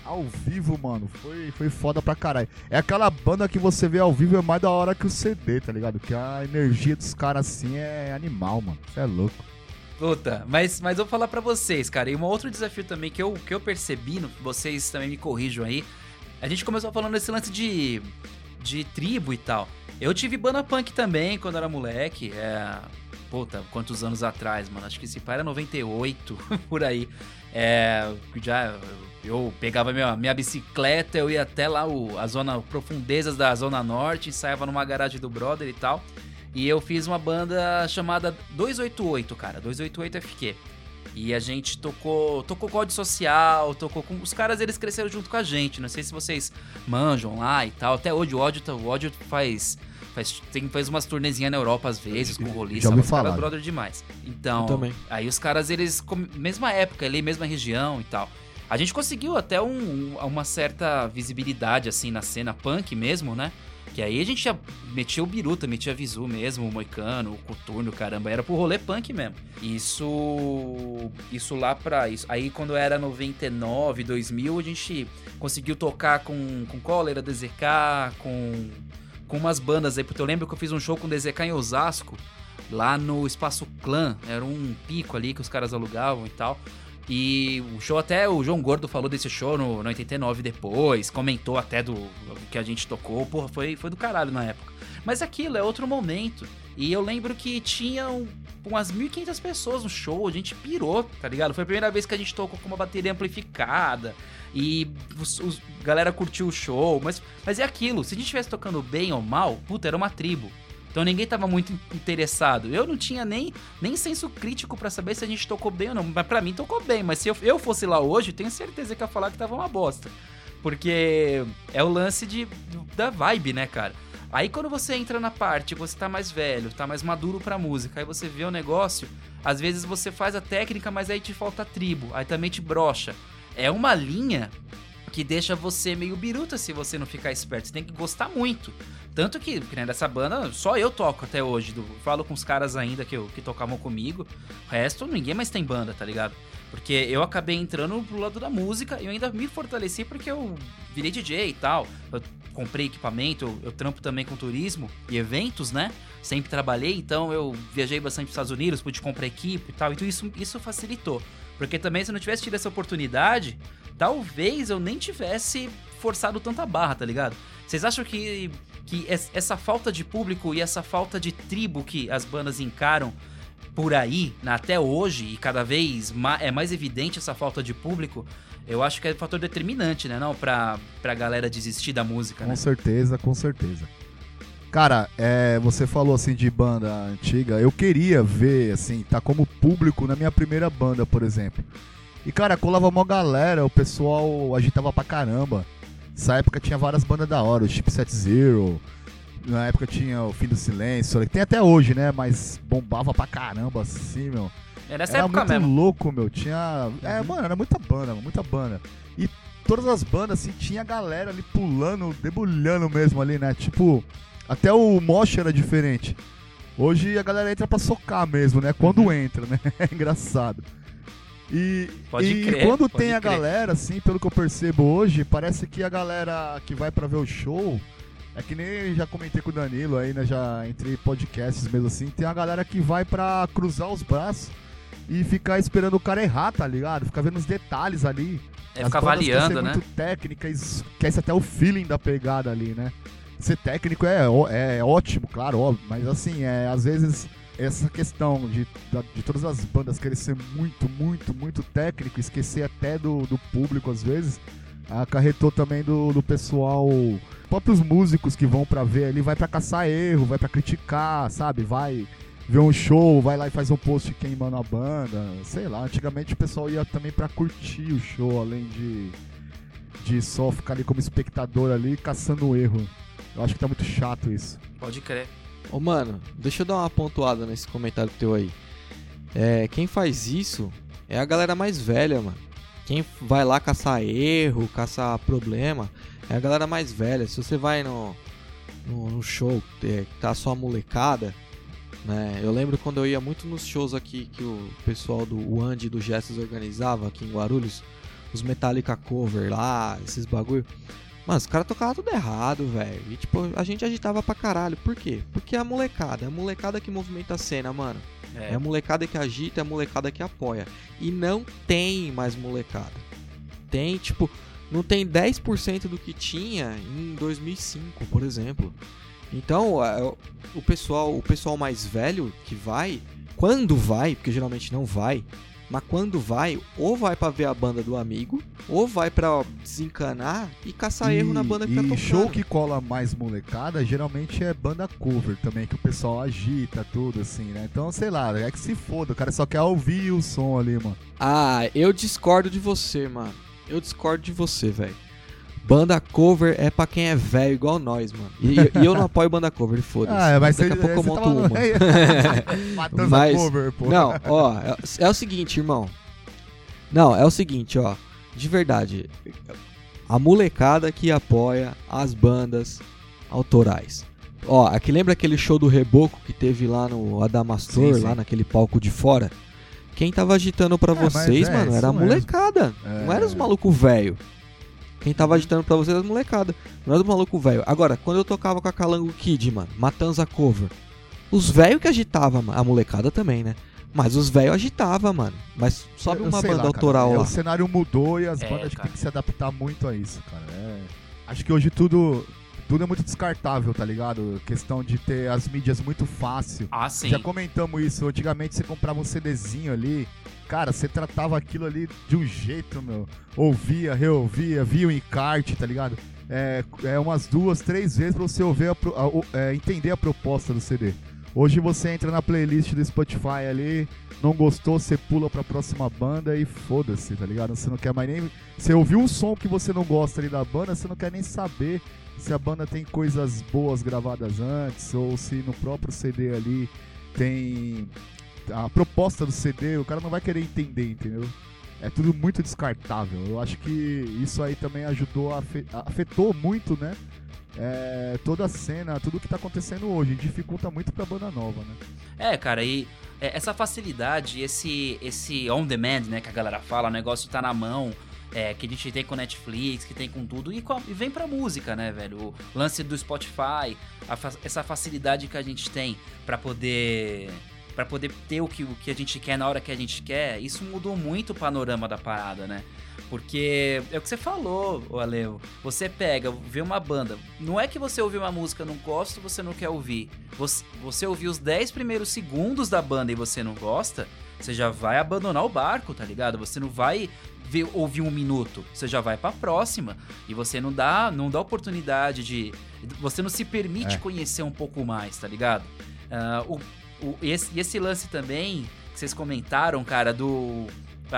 Ao vivo, mano, foi, foi foda pra caralho. É aquela banda que você vê ao vivo é mais da hora que o CD, tá ligado? Que a energia dos caras assim é animal, mano. Você é louco. Puta, mas, mas vou falar pra vocês, cara. E um outro desafio também que eu, que eu percebi, vocês também me corrijam aí. A gente começou falando desse lance de, de tribo e tal. Eu tive banda punk também quando era moleque. É. Puta, quantos anos atrás, mano? Acho que esse pai era 98, *laughs* por aí. É. Já. Eu pegava minha, minha bicicleta, eu ia até lá, o, a zona, profundezas da Zona Norte, ensaiava numa garagem do brother e tal. E eu fiz uma banda chamada 288, cara, 288 FQ. E a gente tocou, tocou código social, tocou com os caras, eles cresceram junto com a gente. Não sei se vocês manjam lá e tal. Até hoje o ódio, tá- o ódio faz faz tem faz umas turnezinhas na Europa às vezes com o roliça, Já ouvi os caras falar. brother demais. Então, aí os caras eles mesma época ali, mesma região e tal. A gente conseguiu até um, uma certa visibilidade, assim, na cena punk mesmo, né? Que aí a gente já metia o Biruta, metia Visu mesmo, o Moicano, o Coturno, caramba, era pro rolê punk mesmo. Isso. Isso lá pra. Isso. Aí quando era 99, 2000, a gente conseguiu tocar com, com Cólera, DZK, com, com umas bandas aí, porque eu lembro que eu fiz um show com DZK em Osasco, lá no Espaço Clã, era um pico ali que os caras alugavam e tal. E o show até o João Gordo falou desse show no, no 89 depois, comentou até do, do, que a gente tocou, porra, foi, foi do caralho na época. Mas aquilo é outro momento. E eu lembro que tinham umas 1.500 pessoas no show, a gente pirou, tá ligado? Foi a primeira vez que a gente tocou com uma bateria amplificada e os, os galera curtiu o show, mas, mas é aquilo, se a gente estivesse tocando bem ou mal, puta, era uma tribo. Então ninguém tava muito interessado. Eu não tinha nem, nem senso crítico para saber se a gente tocou bem ou não. Mas pra mim tocou bem. Mas se eu, eu fosse lá hoje, tenho certeza que ia falar que tava uma bosta. Porque é o lance de, da vibe, né, cara? Aí quando você entra na parte, você tá mais velho, tá mais maduro pra música, aí você vê o negócio, às vezes você faz a técnica, mas aí te falta tribo, aí também te brocha. É uma linha que deixa você meio biruta se você não ficar esperto. Você tem que gostar muito. Tanto que, que né, dessa banda, só eu toco até hoje. Do, falo com os caras ainda que, que tocavam comigo. O resto, ninguém mais tem banda, tá ligado? Porque eu acabei entrando pro lado da música e eu ainda me fortaleci porque eu virei DJ e tal. Eu comprei equipamento, eu, trampo também com turismo e eventos, né? Sempre trabalhei, então eu viajei bastante pros Estados Unidos, pude comprar equipe e tal. Então isso, isso facilitou. Porque também se eu não tivesse tido essa oportunidade, talvez eu nem tivesse forçado tanta barra, tá ligado? Vocês acham que, que essa falta de público e essa falta de tribo que as bandas encaram por aí, né, até hoje, e cada vez é mais evidente essa falta de público, eu acho que é um fator determinante, né, não? Pra, pra galera desistir da música, Com né? certeza, com certeza. Cara, é, você falou assim de banda antiga, eu queria ver, assim, tá como público na minha primeira banda, por exemplo. E, cara, colava uma galera, o pessoal agitava pra caramba. Nessa época tinha várias bandas da hora, o Chipset Zero, na época tinha o Fim do Silêncio, que tem até hoje, né? Mas bombava pra caramba, assim, meu. É nessa era época muito mesmo. louco, meu. Tinha. É, Uhum. mano, era muita banda, muita banda. E todas as bandas, assim, tinha galera ali pulando, debulhando mesmo ali, né? Tipo, até o mosh era diferente. Hoje a galera entra pra socar mesmo, né? Quando Uhum. entra, né? *laughs* É engraçado. E, e crer, quando tem a crer. galera, assim, pelo que eu percebo hoje, parece que a galera que vai pra ver o show. É que nem já comentei com o Danilo aí, né? Já entre podcasts mesmo assim. Tem a galera que vai pra cruzar os braços e ficar esperando o cara errar, tá ligado? Ficar vendo os detalhes ali. É ficar avaliando, né? muito técnica, esquece até o feeling da pegada ali, né? Ser técnico é, é ótimo, claro, óbvio, mas assim, é, às vezes essa questão de, de todas as bandas querer ser muito, muito, muito técnico, esquecer até do, do público às vezes, acarretou também do, do pessoal, próprios músicos que vão pra ver ali, vai pra caçar erro, vai pra criticar, sabe? Vai ver um show, vai lá e faz um post queimando a banda, sei lá. Antigamente o pessoal ia também pra curtir o show, além de, de só ficar ali como espectador ali caçando erro. Eu acho que tá muito chato isso. Pode crer. Ô, mano, deixa eu dar uma pontuada nesse comentário teu aí. É, quem faz isso é a galera mais velha, mano. Quem vai lá caçar erro, caçar problema, é a galera mais velha. Se você vai no, no, no show, é, que tá só a molecada, né? Eu lembro quando eu ia muito nos shows aqui que o pessoal do o Andy do Gestos organizava aqui em Guarulhos, os Metallica cover lá, esses bagulho. Mano, os caras tocavam tudo errado, velho. E tipo, a gente agitava pra caralho. Por quê? Porque é a molecada. É a molecada que movimenta a cena, mano. É É, a molecada que agita, é a molecada que apoia. E não tem mais molecada. Tem, tipo, não tem 10% do que tinha em 2005, por exemplo. Então, o- pessoal, o pessoal mais velho que vai, quando vai, porque geralmente não vai, mas quando vai, ou vai pra ver a banda do amigo, ou vai pra desencanar e caçar erro na banda que e tá tocando. show que cola mais molecada, geralmente é banda cover também, que o pessoal agita tudo assim, né? Então, sei lá, é que se foda, o cara só quer ouvir o som ali, mano. Ah, eu discordo de você, mano. Eu discordo de você, velho. Banda cover é pra quem é velho igual nós, mano. E, e eu não apoio banda cover, *laughs* foda-se. Ah, mas Daqui a pouco eu monto uma. *laughs* *laughs* Matanza Mas- cover, pô. Não, ó, é, é o seguinte, irmão. Não, é o seguinte, ó. de verdade, a molecada que apoia as bandas autorais. Ó, aqui lembra aquele show do Reboco que teve lá no Adamastor, Sim, sim. lá naquele palco de fora? Quem tava agitando pra É, vocês, é, mano, era a molecada. É. Não era os malucos velho. Quem tava agitando pra vocês era as molecada. Não era os malucos velho. Agora, quando eu tocava com a Calango Kid, mano, Matanza Cover, os velhos que agitava, mano, a molecada também, né? Mas os velhos agitava, mano. Mas sobe uma banda lá, cara, autoral é, lá. O cenário mudou e as É, bandas cara. têm que se adaptar muito a isso, cara. É, Acho que hoje tudo, tudo é muito descartável, tá ligado? Questão de ter as mídias muito fácil. Ah, sim. Já comentamos isso. Antigamente você comprava um CDzinho ali. Cara, você tratava aquilo ali de um jeito, meu. Ouvia, reouvia, via o encarte, tá ligado? É, é umas duas, três vezes pra você ouvir a a- o- é, entender a proposta do CD. Hoje você entra na playlist do Spotify ali, não gostou, você pula pra próxima banda e foda-se, tá ligado? Você não quer mais nem. Você ouviu um som que você não gosta ali da banda, você não quer nem saber se a banda tem coisas boas gravadas antes, ou se no próprio CD ali tem a proposta do CD, o cara não vai querer entender, entendeu? É tudo muito descartável. Eu acho que isso aí também ajudou, afetou muito, né? É, toda a cena, tudo que tá acontecendo hoje, dificulta muito pra banda nova, né? É, cara, e é, essa facilidade, esse, esse on demand, né, que a galera fala, o negócio tá na mão, é, que a gente tem com Netflix, que tem com tudo, e, com a- e vem pra música, né, velho? O lance do Spotify, a essa facilidade que a gente tem pra poder para poder ter o que, o que a gente quer na hora que a gente quer, isso mudou muito o panorama da parada, né? Porque é o que você falou, Aleu. Você pega, vê uma banda. Não é que você ouviu uma música, não gosta, você não quer ouvir. Você, você ouviu os 10 primeiros segundos da banda e você não gosta, você já vai abandonar o barco, tá ligado? Você não vai ver, ouvir um minuto, você já vai pra próxima. E você não dá, não dá oportunidade de. Você não se permite É. conhecer um pouco mais, tá ligado? Ah, o, o- esse, e esse lance também, que vocês comentaram, cara, do.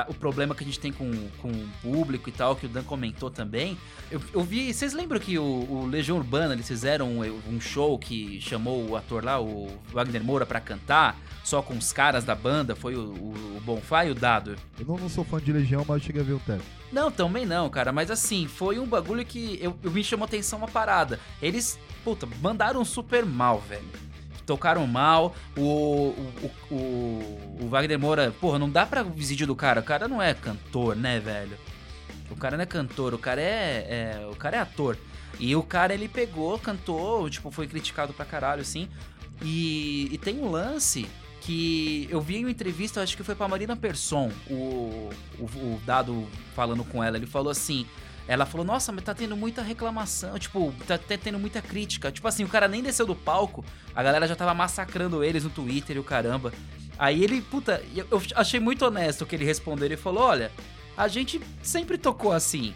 O problema que a gente tem com, com o público e tal, que o Dan comentou também. Eu, eu vi. Vocês lembram que o, o Legião Urbana eles fizeram um, um show que chamou o ator lá, o Wagner Moura, pra cantar, só com os caras da banda? Foi o, o, o Bonfá e o Dado. Eu não, não sou fã de Legião, mas eu cheguei a ver o teto. Não, também não, cara. Mas assim, foi um bagulho que eu, eu me chamou atenção uma parada. Eles, puta, mandaram super mal, velho. Tocaram mal. O, o, o, o- Wagner Moura, porra, não dá pra vídeo do cara. O cara não é cantor, né, velho? O cara não é cantor, o cara é, é- O cara é ator. E o cara, ele pegou, cantou, tipo, foi criticado pra caralho, assim. E, e tem um lance que eu vi em uma entrevista, acho que foi pra Marina Persson, o, o, o Dado falando com ela. Ele falou assim. Ela falou, nossa, mas tá tendo muita reclamação, tipo, tá, tendo muita crítica. Tipo assim, o cara nem desceu do palco, a galera já tava massacrando eles no Twitter e o caramba. Aí ele, puta, eu, eu achei muito honesto o que ele respondeu. Ele falou: olha, a gente sempre tocou assim.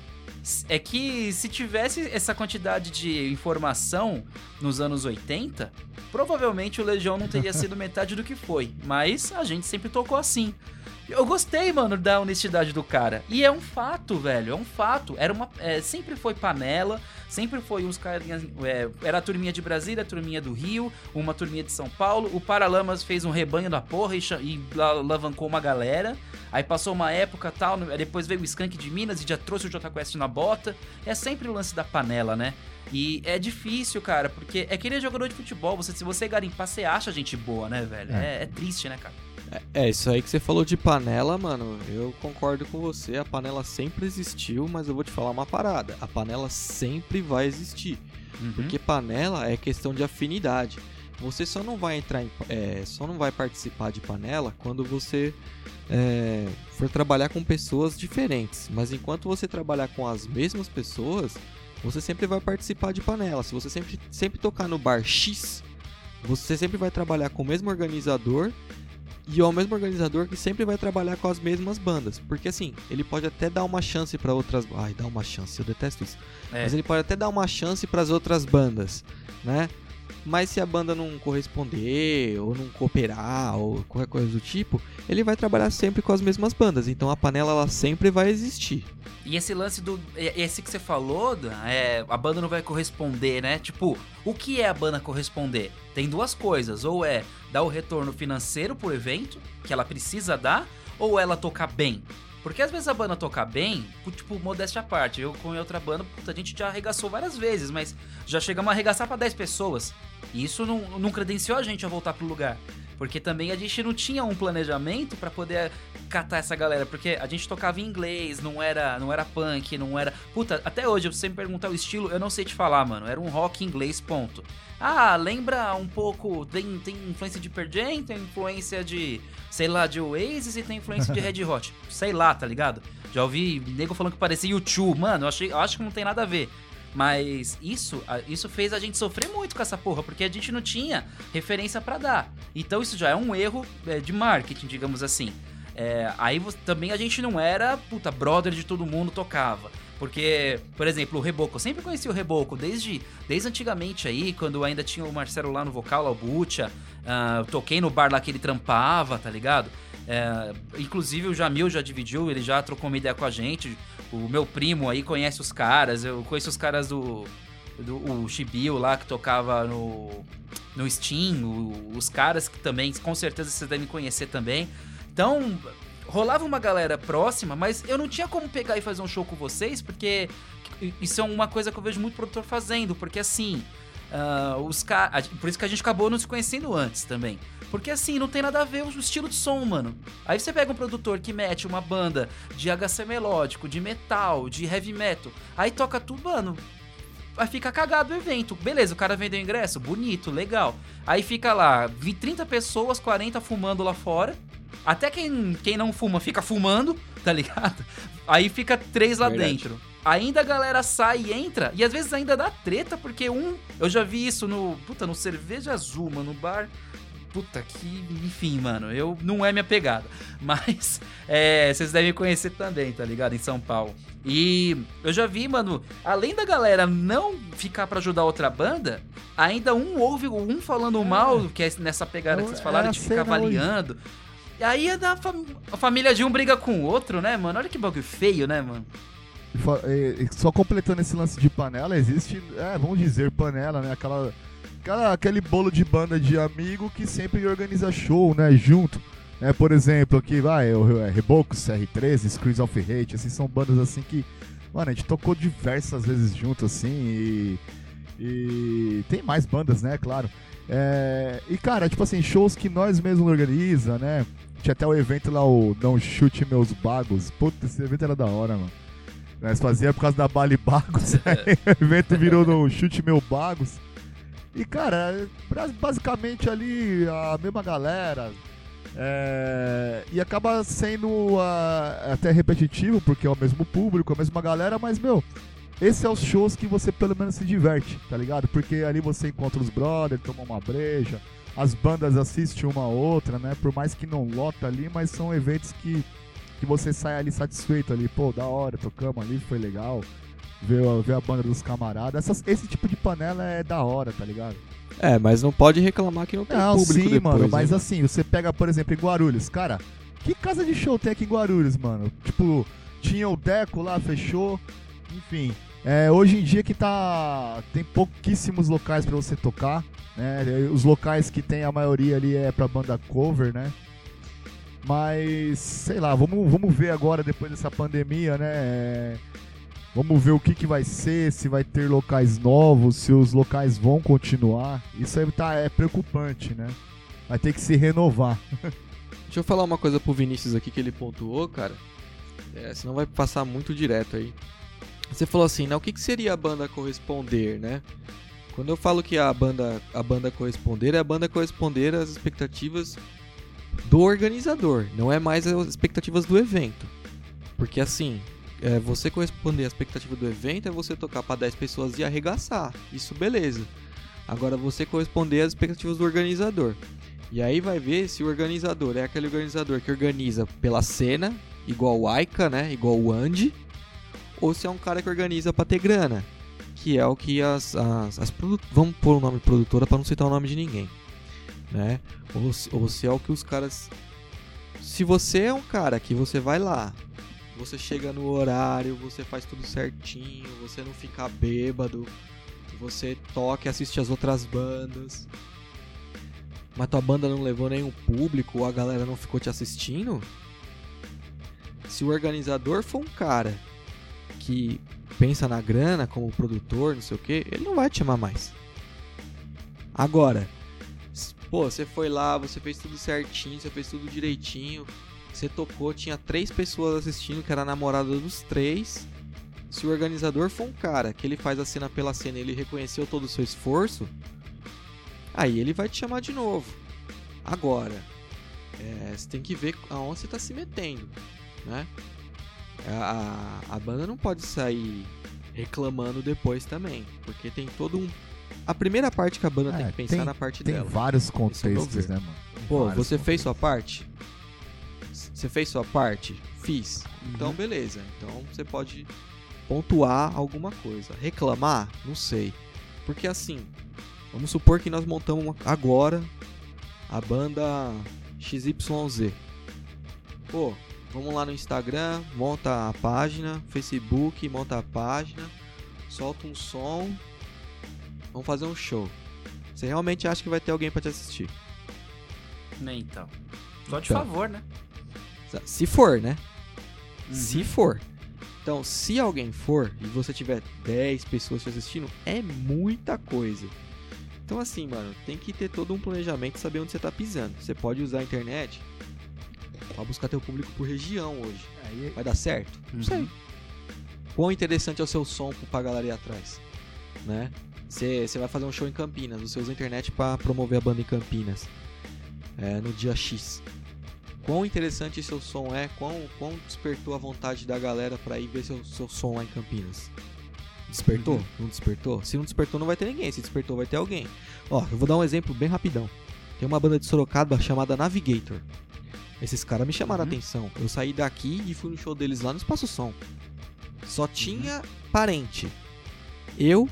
É que se tivesse essa quantidade de informação nos anos 80, provavelmente o Legião não teria *laughs* sido metade do que foi. Mas a gente sempre tocou assim. Eu gostei, mano, da honestidade do cara. E é um fato, velho. É um fato. Era uma, é, sempre foi panela, sempre foi uns carinhas. é, era a turminha de Brasília, a turminha do Rio, uma turminha de São Paulo. O Paralamas fez um rebanho da porra e, e la- alavancou uma galera. Aí passou uma época tal, depois veio o Skank de Minas e já trouxe o Jota Quest na bota. É sempre o lance da panela, né? E é difícil, cara, porque é que ele é jogador de futebol. Você, se você garimpar, você acha gente boa, né, velho? É, é triste, né, cara? É, isso aí que você falou de panela, mano, eu concordo com você. A panela sempre existiu, mas eu vou te falar uma parada. A panela sempre vai existir. Uhum. Porque panela é questão de afinidade. Você só não vai entrar em, é, só não vai participar de panela quando você é, for trabalhar com pessoas diferentes. Mas enquanto você trabalhar com as mesmas pessoas, você sempre vai participar de panela. Se você sempre, sempre tocar no bar X, você sempre vai trabalhar com o mesmo organizador e é o mesmo organizador que sempre vai trabalhar com as mesmas bandas. Porque assim, ele pode até dar uma chance para outras. Ai, dar uma chance, eu detesto isso. É. Mas ele pode até dar uma chance para as outras bandas, né? Mas se a banda não corresponder, ou não cooperar, ou qualquer coisa do tipo, ele vai trabalhar sempre com as mesmas bandas. Então a panela ela sempre vai existir. E esse lance do. Esse que você falou, é, a banda não vai corresponder, né? Tipo, o que é a banda corresponder? Tem duas coisas. Ou é dar o retorno financeiro pro evento, que ela precisa dar, ou ela tocar bem. Porque às vezes a banda toca bem, tipo, modéstia à parte. Eu com outra banda, puta, a gente já arregaçou várias vezes, mas já chegamos a arregaçar pra 10 pessoas. E isso não, não credenciou a gente a voltar pro lugar. Porque também a gente não tinha um planejamento para poder catar essa galera. Porque a gente tocava em inglês, não era, não era punk, não era. Puta, até hoje, você me perguntar o estilo, eu não sei te falar, mano. Era um rock inglês, ponto. Ah, lembra um pouco. Tem, tem influência de Pearl Jam, tem influência de. Sei lá, de Oasis e tem influência de *laughs* Red Hot. Sei lá, tá ligado? Já ouvi nego falando que parecia YouTube. Mano, eu, achei, eu acho que não tem nada a ver. Mas isso, isso fez a gente sofrer muito com essa porra, porque a gente não tinha referência para dar. Então isso já é um erro é, de marketing, digamos assim. É, aí também a gente não era, puta, brother de todo mundo tocava. Porque, por exemplo, o Reboco, eu sempre conheci o Reboco, desde, desde antigamente aí, quando ainda tinha o Marcelo lá no vocal, lá o Butcha, uh, toquei no bar lá que ele trampava, tá ligado? É, inclusive o Jamil já dividiu, ele já trocou uma ideia com a gente. O meu primo aí conhece os caras, eu conheço os caras do. do Chibio lá que tocava no, no Steam, o, os caras que também, com certeza vocês devem conhecer também. Então, rolava uma galera próxima, mas eu não tinha como pegar e fazer um show com vocês, porque isso é uma coisa que eu vejo muito produtor fazendo, porque assim, uh, os. Por isso que a gente acabou não se conhecendo antes também. Porque assim, não tem nada a ver o estilo de som, mano. Aí você pega um produtor que mete uma banda de HC melódico, de metal, de heavy metal, aí toca tudo, mano. Aí fica cagado o evento. Beleza, o cara vendeu ingresso, bonito, legal. Aí fica lá, 30 pessoas, 40 fumando lá fora. Até quem, quem não fuma fica fumando, *laughs* tá ligado? Aí fica três lá Verdade. dentro. Ainda a galera sai e entra, e às vezes ainda dá treta, porque um. Eu já vi isso no. Puta, no Cerveja Azul, mano, no bar puta que. Enfim, mano, eu não é minha pegada. *laughs* Mas é, vocês devem conhecer também, tá ligado? Em São Paulo. E eu já vi, mano, além da galera não ficar para ajudar outra banda, ainda um ouve um falando é. mal, que é nessa pegada que vocês falaram, é de ficar avaliando. Hoje. E aí a, fam a família de um briga com o outro, né, mano? Olha que bagulho feio, né, mano? Só completando esse lance de panela, existe, é, vamos dizer, panela, né? Aquela aquela, aquele bolo de banda de amigo que sempre organiza show, né, junto. É, por exemplo, aqui vai, o é, Rebocos, R13, Screens of Hate, assim, são bandas assim que, mano, a gente tocou diversas vezes junto, assim, e, e tem mais bandas, né, claro. É, e, cara, tipo assim, shows que nós mesmos organiza, né, tinha até o evento lá, o Não Chute Meus Bagos, puta, esse evento era da hora, mano. Nós fazia por causa da Bali Bagos, *laughs* o evento virou no Chute Meu Bagos. E, cara, basicamente ali a mesma galera. É, e acaba sendo uh, até repetitivo, porque é o mesmo público, a mesma galera, mas, meu, esse é os shows que você pelo menos se diverte, tá ligado? Porque ali você encontra os brothers, toma uma breja, as bandas assistem uma a outra, né? Por mais que não lota ali, mas são eventos que, que você sai ali satisfeito ali, pô, da hora, tocamos ali, foi legal ver, ver a banda dos camaradas. Essas, esse tipo de panela é da hora, tá ligado? É, mas não pode reclamar que não tem não, público sim, depois, mano, mas assim, você pega, por exemplo, em Guarulhos, cara, que casa de show tem aqui em Guarulhos, mano? Tipo, tinha o Deco lá, fechou, enfim. É, hoje em dia que tá. Tem pouquíssimos locais para você tocar. Né? Os locais que tem a maioria ali é pra banda cover, né? Mas, sei lá, vamos, vamos ver agora, depois dessa pandemia, né? É, Vamos ver o que, que vai ser, se vai ter locais novos, se os locais vão continuar. Isso aí tá, é preocupante, né? Vai ter que se renovar. *laughs* Deixa eu falar uma coisa pro Vinícius aqui que ele pontuou, cara. É, senão vai passar muito direto aí. Você falou assim, né? O que, que seria a banda corresponder, né? Quando eu falo que a banda, a banda corresponder, é a banda corresponder às expectativas do organizador, não é mais as expectativas do evento. Porque assim, é, você corresponder à expectativa do evento é você tocar para 10 pessoas e arregaçar. Isso beleza. Agora você corresponder às expectativas do organizador. E aí vai ver se o organizador é aquele organizador que organiza pela cena, igual o Aika, né? Igual o Andy, ou se é um cara que organiza para ter grana, que é o que as, as, as vamos pôr o nome produtora para não citar o nome de ninguém, né? Ou, ou se é o que os caras se você é um cara que você vai lá, você chega no horário, você faz tudo certinho, você não fica bêbado, você toca e assiste as outras bandas. Mas tua banda não levou nenhum público, a galera não ficou te assistindo? Se o organizador for um cara que pensa na grana como produtor, não sei o que, ele não vai te chamar mais. Agora, pô, você foi lá, você fez tudo certinho, você fez tudo direitinho, você tocou, tinha três pessoas assistindo, que era a namorada dos três. Se o organizador for um cara que ele faz a cena pela cena e ele reconheceu todo o seu esforço, aí ele vai te chamar de novo. Agora, é, você tem que ver aonde você está se metendo, né? A, a, a banda não pode sair reclamando depois também, porque tem todo um... A primeira parte que a banda tem É, que pensar tem- na parte Tem dela. vários é o meu contextos, né, mano? Tem Pô, vários você fez contextos. sua parte? Você fez sua parte? Fiz. Uhum. Então, beleza. Então você pode pontuar alguma coisa. Reclamar? Não sei. Porque assim, vamos supor que nós montamos agora a banda XYZ. Pô, vamos lá no Instagram, monta a página, Facebook, monta a página, solta um som, vamos fazer um show. Você realmente acha que vai ter alguém pra te assistir? Nem então. Só de Então. favor, né? Se for, né? Uhum. Se for. Então, se alguém for e você tiver 10 pessoas te assistindo, é muita coisa. Então, assim, mano, tem que ter todo um planejamento e saber onde você tá pisando. Você pode usar a internet pra buscar teu público por região hoje. É, e- Vai dar certo? Não Uhum. sei. Quão interessante é o seu som pra galera ir atrás, né? Você vai fazer um show em Campinas, você usa a internet pra promover a banda em Campinas, é, no dia X. Quão interessante seu som é, quão, quão despertou a vontade da galera pra ir ver seu, seu som lá em Campinas. Despertou? Uhum. Não despertou? Se não despertou, não vai ter ninguém. Se despertou, vai ter alguém. Ó, eu vou dar um exemplo bem rapidão. Tem uma banda de Sorocaba chamada Navigator. Esses caras me chamaram Uhum. a atenção. Eu saí daqui e fui no show deles lá no Espaço Som. Só tinha parente. Eu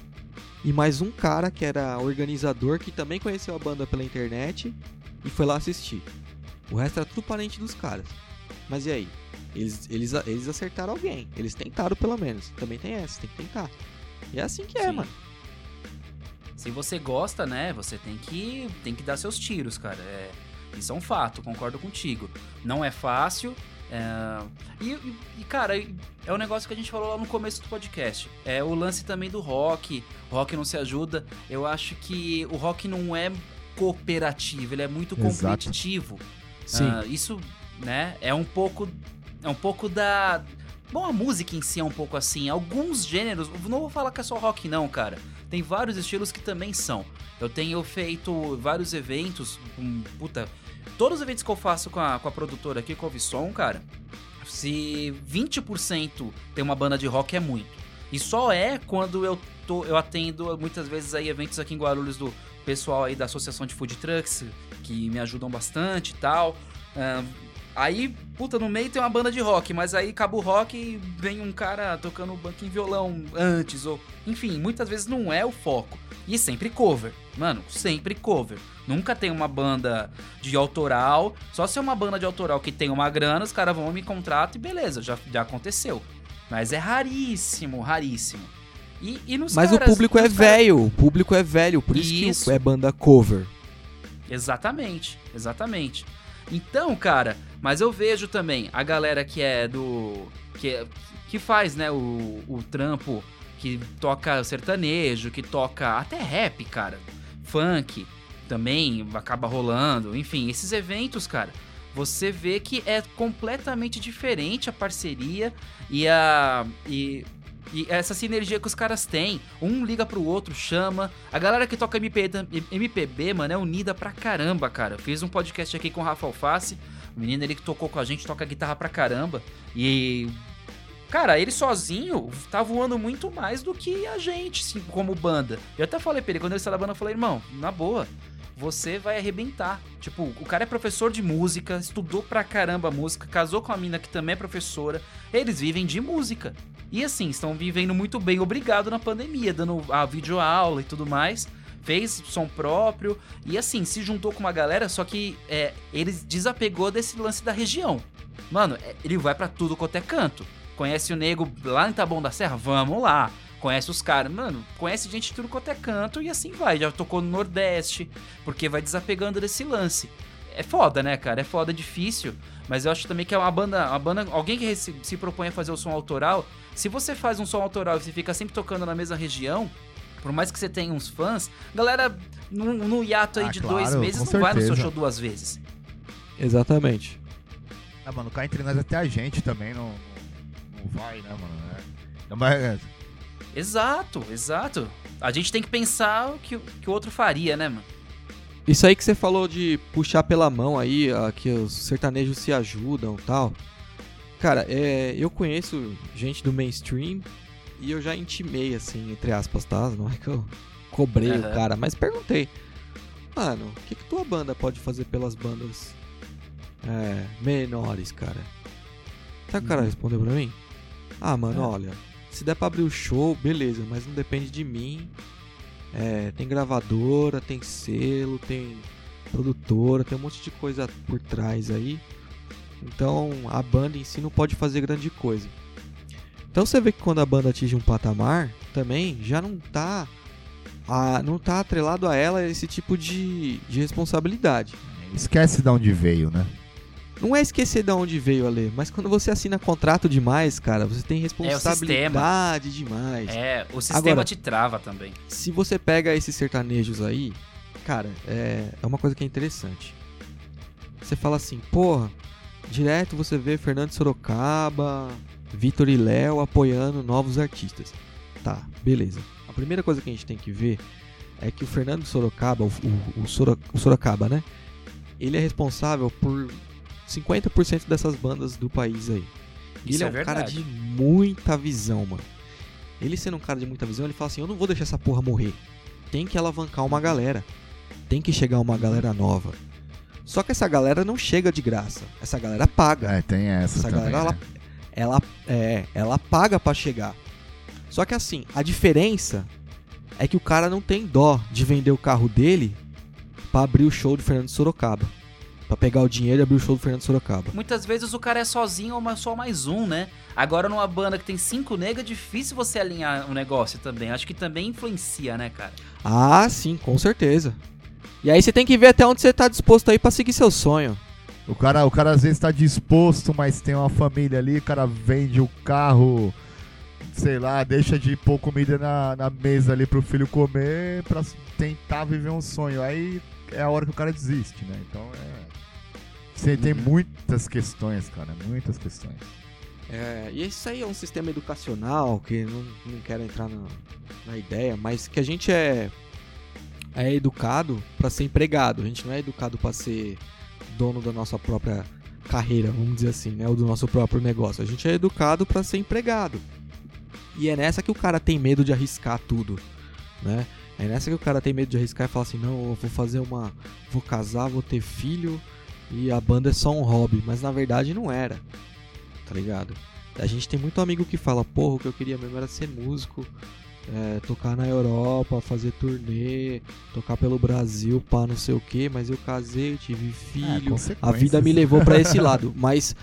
e mais um cara que era organizador que também conheceu a banda pela internet e foi lá assistir. O resto era tudo parente dos caras. Mas e aí? Eles, eles, eles acertaram alguém. Eles tentaram pelo menos. Também tem essa, tem que tentar. E é assim que é, Sim. mano. Se você gosta, né, você tem que, tem que dar seus tiros, cara. É, isso é um fato, concordo contigo. Não é fácil. é, e, e- e, cara, é o negócio que a gente falou lá no começo do podcast. É o lance também do rock. O rock não se ajuda. Eu acho que o rock não é cooperativo, ele é muito Exato. Sim. Ah, isso, né, é um pouco. É um pouco da. Bom, a música em si é um pouco assim. Alguns gêneros. Não vou falar que é só rock, não, cara. Tem vários estilos que também são. Eu tenho feito vários eventos. Um, puta. Todos os eventos que eu faço com a, com a produtora aqui, com a Visson, cara. Se 20% tem uma banda de rock, é muito. E só é quando eu, tô, eu atendo muitas vezes aí eventos aqui em Guarulhos do pessoal aí da Associação de Food Trucks, que me ajudam bastante e tal. Aí, puta, no meio tem uma banda de rock, mas aí acaba o rock e vem um cara tocando banquinho violão antes, ou. Enfim, muitas vezes não é o foco. E sempre cover. Mano, sempre cover. Nunca tem uma banda de autoral. Só se é uma banda de autoral que tem uma grana, os caras vão me contratam e beleza, já, já aconteceu. Mas é raríssimo, raríssimo. E, e Mas caras- o público é caras- velho. O público é velho. Por isso, Isso. que é banda cover. Exatamente, exatamente. Então, cara, mas eu vejo também a galera que é do. que, que faz, né, o, o trampo, que toca sertanejo, que toca até rap, cara. Funk também acaba rolando. Enfim, esses eventos, cara, você vê que é completamente diferente a parceria e a. E, e essa sinergia que os caras têm. Um liga pro outro, chama. A galera que toca MP, MPB, mano, é unida pra caramba, cara. Eu fiz um podcast aqui com o Rafa Alface. O menino ele que tocou com a gente, toca guitarra pra caramba. E. Cara, ele sozinho tá voando muito mais do que a gente, assim, como banda. Eu até falei pra ele, quando ele saiu da banda, eu falei, irmão, na boa, você vai arrebentar. Tipo, o cara é professor de música, estudou pra caramba música, casou com a mina que também é professora. Eles vivem de música. E assim, estão vivendo muito bem, obrigado na pandemia, dando a videoaula e tudo mais. Fez som próprio e assim, se juntou com uma galera, só que é, ele desapegou desse lance da região. Mano, é, ele vai pra tudo quanto é canto. Conhece o nego lá em Taboão da Serra? Vamos lá. Conhece os caras, mano, conhece gente de tudo quanto é canto e assim vai. Já tocou no Nordeste, porque vai desapegando desse lance. é foda, né, cara? É foda, é difícil. Mas eu acho também que é uma banda, uma banda alguém que se, se propõe a fazer o som autoral, se você faz um som autoral e você fica sempre tocando na mesma região, por mais que você tenha uns fãs, galera, no, no hiato aí Ah, de claro, dois meses, não vai no seu certeza. show duas vezes. Exatamente. Ah, mano, cá entre nós até a gente também não, não, não vai, né, mano? É. Então, mas, Exato, exato. A gente tem que pensar o que, o que o outro faria, né, mano? Isso aí que você falou de puxar pela mão aí, ah, que os sertanejos se ajudam e tal. Cara, é, eu conheço gente do mainstream e eu já intimei, assim, entre aspas, tá? Não é que eu cobrei o Aham. cara, mas perguntei. Mano, o que, que tua banda pode fazer pelas bandas é, menores, cara? O que o cara Uhum. respondeu pra mim? Ah, mano, É. olha, se der pra abrir o show, beleza, mas não depende de mim. É, tem gravadora, tem selo, tem produtora, tem um monte de coisa por trás aí. Então a banda em si não pode fazer grande coisa. Então você vê que quando a banda atinge um patamar, também já não tá a, não tá atrelado a ela esse tipo de, de responsabilidade. esquece de onde veio, né? Não é esquecer de onde veio a ler, mas quando você assina contrato demais, cara, você tem responsabilidade demais. É, o sistema Agora- te trava também. se você pega esses sertanejos aí, cara, é, é uma coisa que é interessante. Você fala assim, porra, direto você vê Fernando Sorocaba, Vitor e Léo apoiando novos artistas. Tá, beleza. A primeira coisa que a gente tem que ver é que o Fernando Sorocaba, o, o, o Soro- o Sorocaba, né? Ele é responsável por 50% dessas bandas do país aí. E Isso ele é, é um cara verdade. de muita visão, mano. Ele sendo um cara de muita visão, ele fala assim: eu não vou deixar essa porra morrer. Tem que alavancar uma galera. Tem que chegar uma galera nova. Só que essa galera não chega de graça. Essa galera paga. É, tem essa, Essa também, galera, né? ela, é, ela paga pra chegar. Só que assim, a diferença é que o cara não tem dó de vender o carro dele pra abrir o show do Fernando Sorocaba. Pra pegar o dinheiro e abrir o show do Fernando Sorocaba. Muitas vezes o cara é sozinho ou só mais um, né? Agora numa banda que tem cinco negros é difícil você alinhar o negócio também. Acho que também influencia, né, cara? Ah, sim, com certeza. E aí você tem que ver até onde você tá disposto aí pra seguir seu sonho. O cara, o cara às vezes tá disposto, mas tem uma família ali, o cara vende o carro, sei lá, deixa de pôr comida na, na mesa ali pro filho comer pra tentar viver um sonho. Aí é a hora que o cara desiste, né? Então é. Você tem Uhum. muitas questões, cara, muitas questões. É, e isso aí é um sistema educacional que não, não quero entrar na, na ideia, mas que a gente é, é educado pra ser empregado. A gente não é educado pra ser dono da nossa própria carreira, vamos dizer assim, né? Ou do nosso próprio negócio. A gente é educado pra ser empregado. E é nessa que o cara tem medo de arriscar tudo, né? É nessa que o cara tem medo de arriscar e falar assim, não, eu vou fazer uma. vou casar, vou ter filho e a banda é só um hobby. Mas na verdade não era tá ligado? A gente tem muito amigo que fala, porra, o que eu queria mesmo era ser músico, é, tocar na Europa, fazer turnê, tocar pelo Brasil, pá, não sei o que, mas eu casei, tive filho, a consequências. vida me levou pra esse *laughs* lado, mas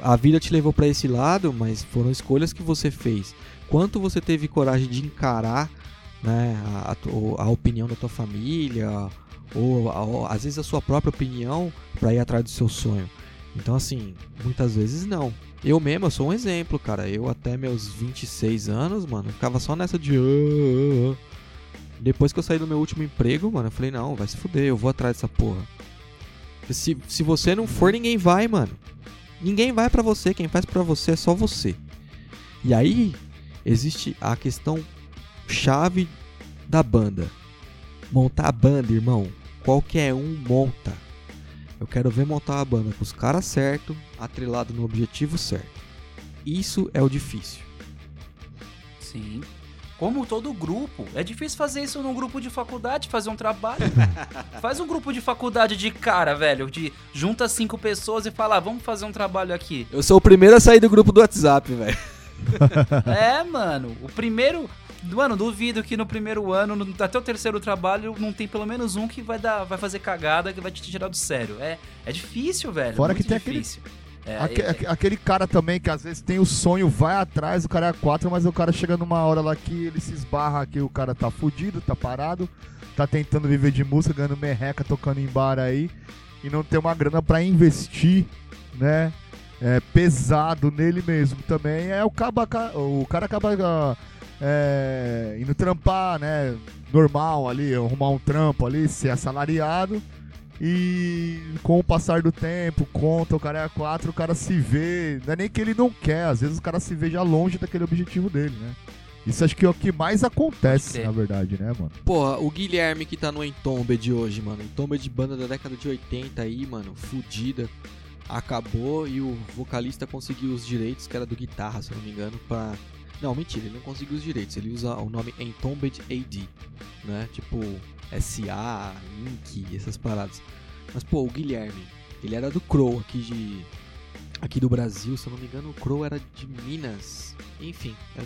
a vida te levou pra esse lado, mas foram escolhas que você fez. Quanto você teve coragem de encarar, né, a, a a opinião da tua família, ou, ou às vezes a sua própria opinião pra ir atrás do seu sonho. Então, assim, muitas vezes não. Eu mesmo, eu sou um exemplo, cara. Eu até meus 26 anos, mano, ficava só nessa de. "Ah, ah, ah". Depois que eu saí do meu último emprego, mano, eu falei, não, vai se fuder, eu vou atrás dessa porra. Se, se você não for, ninguém vai, mano. Ninguém vai pra você, quem faz pra você é só você. E aí, existe a questão chave da banda. Montar a banda, irmão. Qualquer um monta. Eu quero ver montar a banda com os caras certos, atrelado no objetivo certo. Isso é o difícil. Sim. Como todo grupo. É difícil fazer isso num grupo de faculdade, fazer um trabalho. *laughs* Faz um grupo de faculdade de cara, velho. De junta cinco pessoas e fala, ah, vamos fazer um trabalho aqui. Eu sou o primeiro a sair do grupo do WhatsApp, velho. *laughs* é, mano. O primeiro. Mano, duvido que no primeiro ano, no- até o terceiro trabalho, não tem pelo menos um que vai dar, vai fazer cagada, que vai te tirar do sério. É, é difícil, velho. Fora que tem aquele- difícil. É, Aque- é- aque- aquele cara também que às vezes tem o sonho, vai atrás, o cara é a quatro, mas o cara chega numa hora lá que ele se esbarra que o cara tá fudido, tá parado, tá tentando viver de música, ganhando merreca, tocando em bar aí. e não ter uma grana pra investir, né? É, pesado nele mesmo também, é o, caba, o cara acaba é, indo trampar, né? Normal ali, arrumar um trampo ali, ser assalariado. E com o passar do tempo, conta, o cara é a quatro, o cara se vê. Não é nem que ele não quer, às vezes o cara se vê já longe daquele objetivo dele, né? Isso acho que é o que mais acontece, na verdade, né, mano? Porra, o Guilherme que tá no Entombed hoje, mano. Entombed banda da década de 80 aí, mano, fudida. Acabou e o vocalista conseguiu os direitos, que era do guitarra, se eu não me engano, pra. Não, mentira, ele não conseguiu os direitos. Ele usa o nome Entombed AD, né? Tipo, SA, Inc, essas paradas. Mas, pô, o Guilherme, ele era do Crow aqui de. Aqui do Brasil, se eu não me engano, o Crow era de Minas. Enfim, é...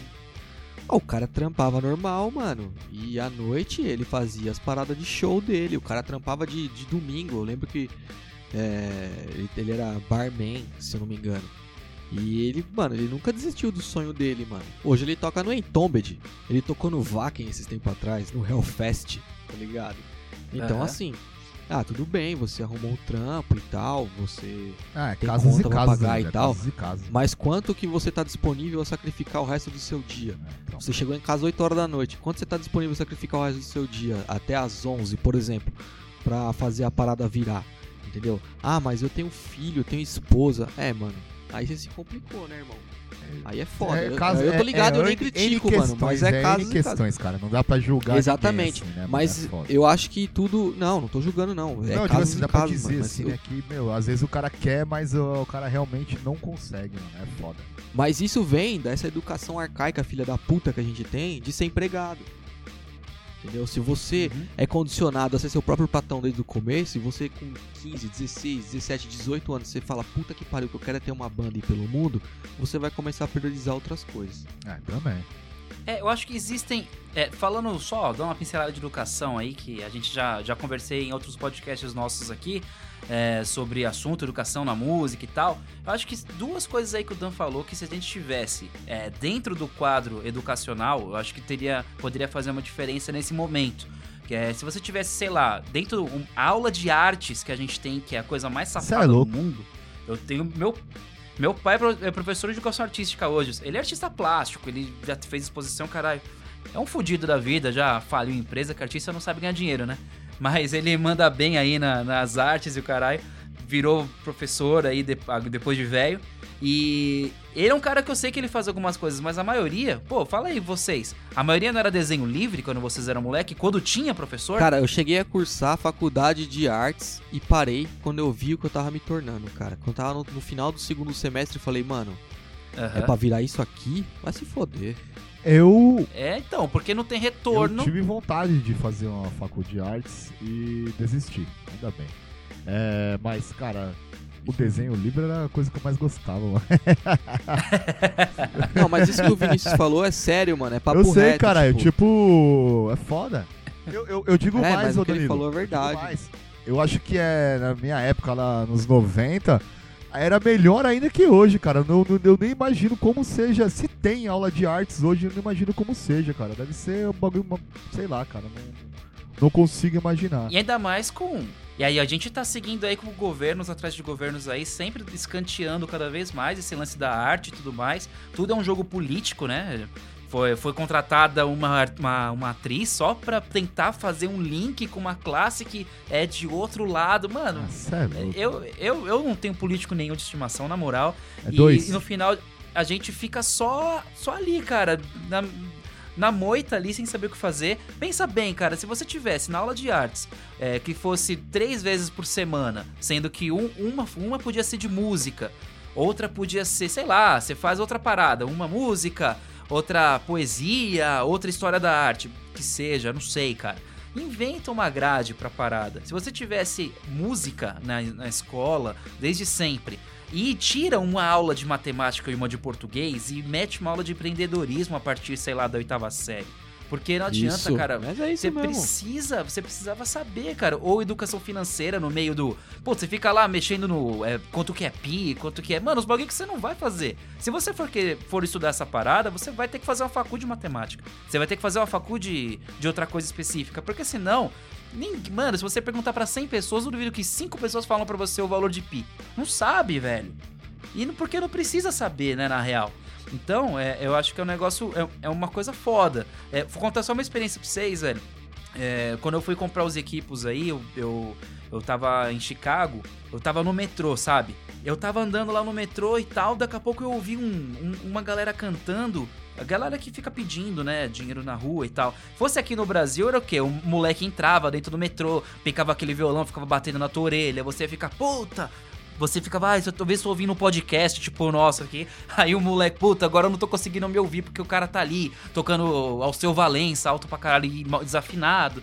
o cara trampava normal, mano. E à noite ele fazia as paradas de show dele. O cara trampava de, de domingo. Eu lembro que é, ele era barman, se eu não me engano. E ele, mano, ele nunca desistiu do sonho dele, mano. Hoje ele toca no Entombed. Ele tocou no Vaken esses tempos atrás, no Hellfest, tá ligado? Então, uhum. assim, ah, tudo bem, você arrumou um trampo e tal, você ah, é, tem casas conta e pra casas, pagar né? e tal. Casas e casas. Mas quanto que você tá disponível a sacrificar o resto do seu dia? É, então. Você chegou em casa 8 horas da noite. Quanto você tá disponível a sacrificar o resto do seu dia? Até às 11, por exemplo, pra fazer a parada virar entendeu? Ah, mas eu tenho filho, eu tenho esposa. É, mano. Aí você se complicou, né, irmão? Aí é foda. É, eu, caso, eu tô ligado, é, é, eu nem critico, questões, mano. Mas é, é caso. Questões, cara. Não dá pra julgar. Exatamente. Ninguém, assim, né, mas é eu acho que tudo. Não, não tô julgando, não. É não, tipo assim, dá caso, pra dizer mano, assim, mas, né, que, meu, às vezes o cara quer, mas o, o cara realmente não consegue, mano. É foda. mas isso vem dessa educação arcaica, filha da puta, que a gente tem, de ser empregado. Entendeu? Se você Uhum. é condicionado a ser seu próprio patrão desde o começo, e você com 15, 16, 17, 18 anos, você fala, puta que pariu, que eu quero é ter uma banda aí pelo mundo, você vai começar a priorizar outras coisas. É, também. É, eu acho que existem. é, falando só, dá uma pincelada de educação aí, que a gente já, já conversei em outros podcasts nossos aqui é, sobre assunto, educação na música e tal. Eu acho que duas coisas aí que o Dan falou que se a gente tivesse é, dentro do quadro educacional, eu acho que teria, poderia fazer uma diferença nesse momento. Que é, se você tivesse, sei lá, dentro um, a aula de artes que a gente tem, que é a coisa mais é safada do louco. mundo, eu tenho meu meu pai é é professor de educação artística hoje. Ele é artista plástico, ele já fez exposição, caralho. É um fudido da vida, já faliu empresa, que artista não sabe ganhar dinheiro, né? Mas ele manda bem aí na- nas artes e o caralho. Virou professor aí de- a- depois de velho. E ele é um cara que eu sei que ele faz algumas coisas, mas a maioria, pô, fala aí vocês. A maioria não era desenho livre quando vocês eram moleque, quando tinha professor? Cara, eu cheguei a cursar a faculdade de artes e parei quando eu vi o que eu tava me tornando, cara. Quando eu tava no, no final do segundo semestre, eu falei, mano, é Aham. pra virar isso aqui? Vai se foder. Eu, É, então, porque não tem eu retorno. tive vontade de fazer uma faculdade de artes e desisti. Ainda bem. É, mas, cara, o desenho livre era a coisa que eu mais gostava, mano. Não, mas isso que o Vinícius falou é sério, mano. É papo eu sei, reto, cara, tipo, tipo, é foda. Eu, eu, eu digo É, mais, mas o que ele falou é eu digo verdade. mais. Eu acho que é, na minha época lá nos 90, era melhor ainda que hoje, cara. Eu, não- eu nem imagino como seja. Se tem aula de artes hoje, eu não imagino como seja, cara. Deve ser um bagulho, uma- sei lá, cara. Não, não consigo imaginar. E ainda mais com. E aí a gente tá seguindo aí com governos atrás de governos aí, sempre escanteando cada vez mais esse lance da arte e tudo mais. Tudo é um jogo político, né? Foi, foi contratada uma, uma, uma atriz só pra tentar fazer um link com uma classe que é de outro lado. Mano, Ah, sério? eu, eu, eu não tenho político nenhum de estimação, na moral. É e, dois. e no final a gente fica só, só ali, cara, na, na moita ali, sem saber o que fazer. Pensa bem, cara, se você tivesse na aula de artes é, que fosse três vezes por semana, sendo que um- uma, uma podia ser de música, outra podia ser, sei lá, você faz outra parada, uma música, outra poesia, outra história da arte, que seja, não sei, cara. Inventa uma grade pra parada. Se você tivesse música na, na escola, desde sempre, e tira uma aula de matemática e uma de português e mete uma aula de empreendedorismo a partir, sei lá, da oitava série. Porque não adianta, Isso, cara. mas é isso Você mesmo. precisa, você precisava saber, cara. Ou educação financeira no meio do. Pô, você fica lá mexendo no. É, quanto que é pi, quanto que é. Mano, os bagulho que você não vai fazer. Se você for, que, for estudar essa parada, você vai ter que fazer uma faculdade de matemática. Você vai ter que fazer uma faculdade de outra coisa específica. Porque senão. Nem, mano, se você perguntar pra 100 pessoas, eu duvido que 5 pessoas falam pra você o valor de pi. Não sabe, velho. E porque não precisa saber, né, na real. Então, é, eu acho que é um negócio. É, é uma coisa foda. É, vou contar só uma experiência pra vocês, velho. É, quando eu fui comprar os equipos aí, eu, eu, eu tava em Chicago, eu tava no metrô, sabe? Eu tava andando lá no metrô e tal, daqui a pouco eu ouvi um- um- uma galera cantando. A galera que fica pedindo, né, dinheiro na rua e tal. Fosse aqui no Brasil, era o quê? O moleque entrava dentro do metrô, picava aquele violão, ficava batendo na tua orelha, você fica, puta, você ficava, ah, talvez tô ouvindo um podcast, tipo o nosso aqui. *laughs* Aí o moleque, puta, agora eu não tô conseguindo me ouvir porque o cara tá ali tocando ao seu Valença, alto pra caralho desafinado.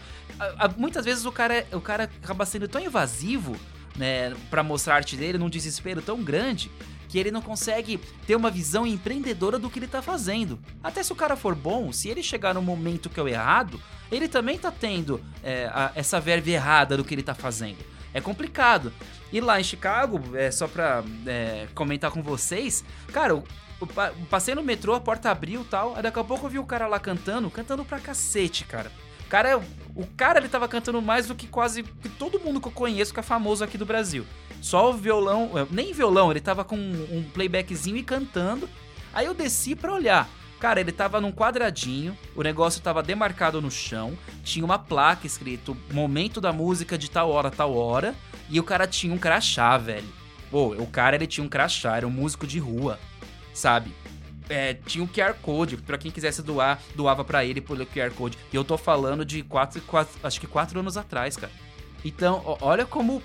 Muitas vezes o cara, é- o cara acaba sendo tão invasivo, né, pra mostrar a arte dele num desespero tão grande que ele não consegue ter uma visão empreendedora do que ele tá fazendo. Até se o cara for bom, se ele chegar no momento que é o errado, ele também tá tendo é, a- essa verve errada do que ele tá fazendo. É complicado. E lá em Chicago, é, só pra é, comentar com vocês, cara, eu, eu pa- passei no metrô, a porta abriu e tal, aí daqui a pouco eu vi o cara lá cantando, cantando pra cacete, cara. O cara, o cara ele tava cantando mais do que quase todo mundo que eu conheço que é famoso aqui do Brasil. Só o violão, é, nem violão, ele tava com um playbackzinho e cantando. Aí eu desci pra olhar. Cara, ele tava num quadradinho, o negócio tava demarcado no chão, tinha uma placa escrito momento da música de tal hora, tal hora, e o cara tinha um crachá, velho. Pô, o cara ele tinha um crachá, era um músico de rua, sabe? É, tinha um QR Code, pra quem quisesse doar, doava pra ele pelo QR Code. E eu tô falando de quatro, quatro acho que quatro anos atrás, cara. Então, olha como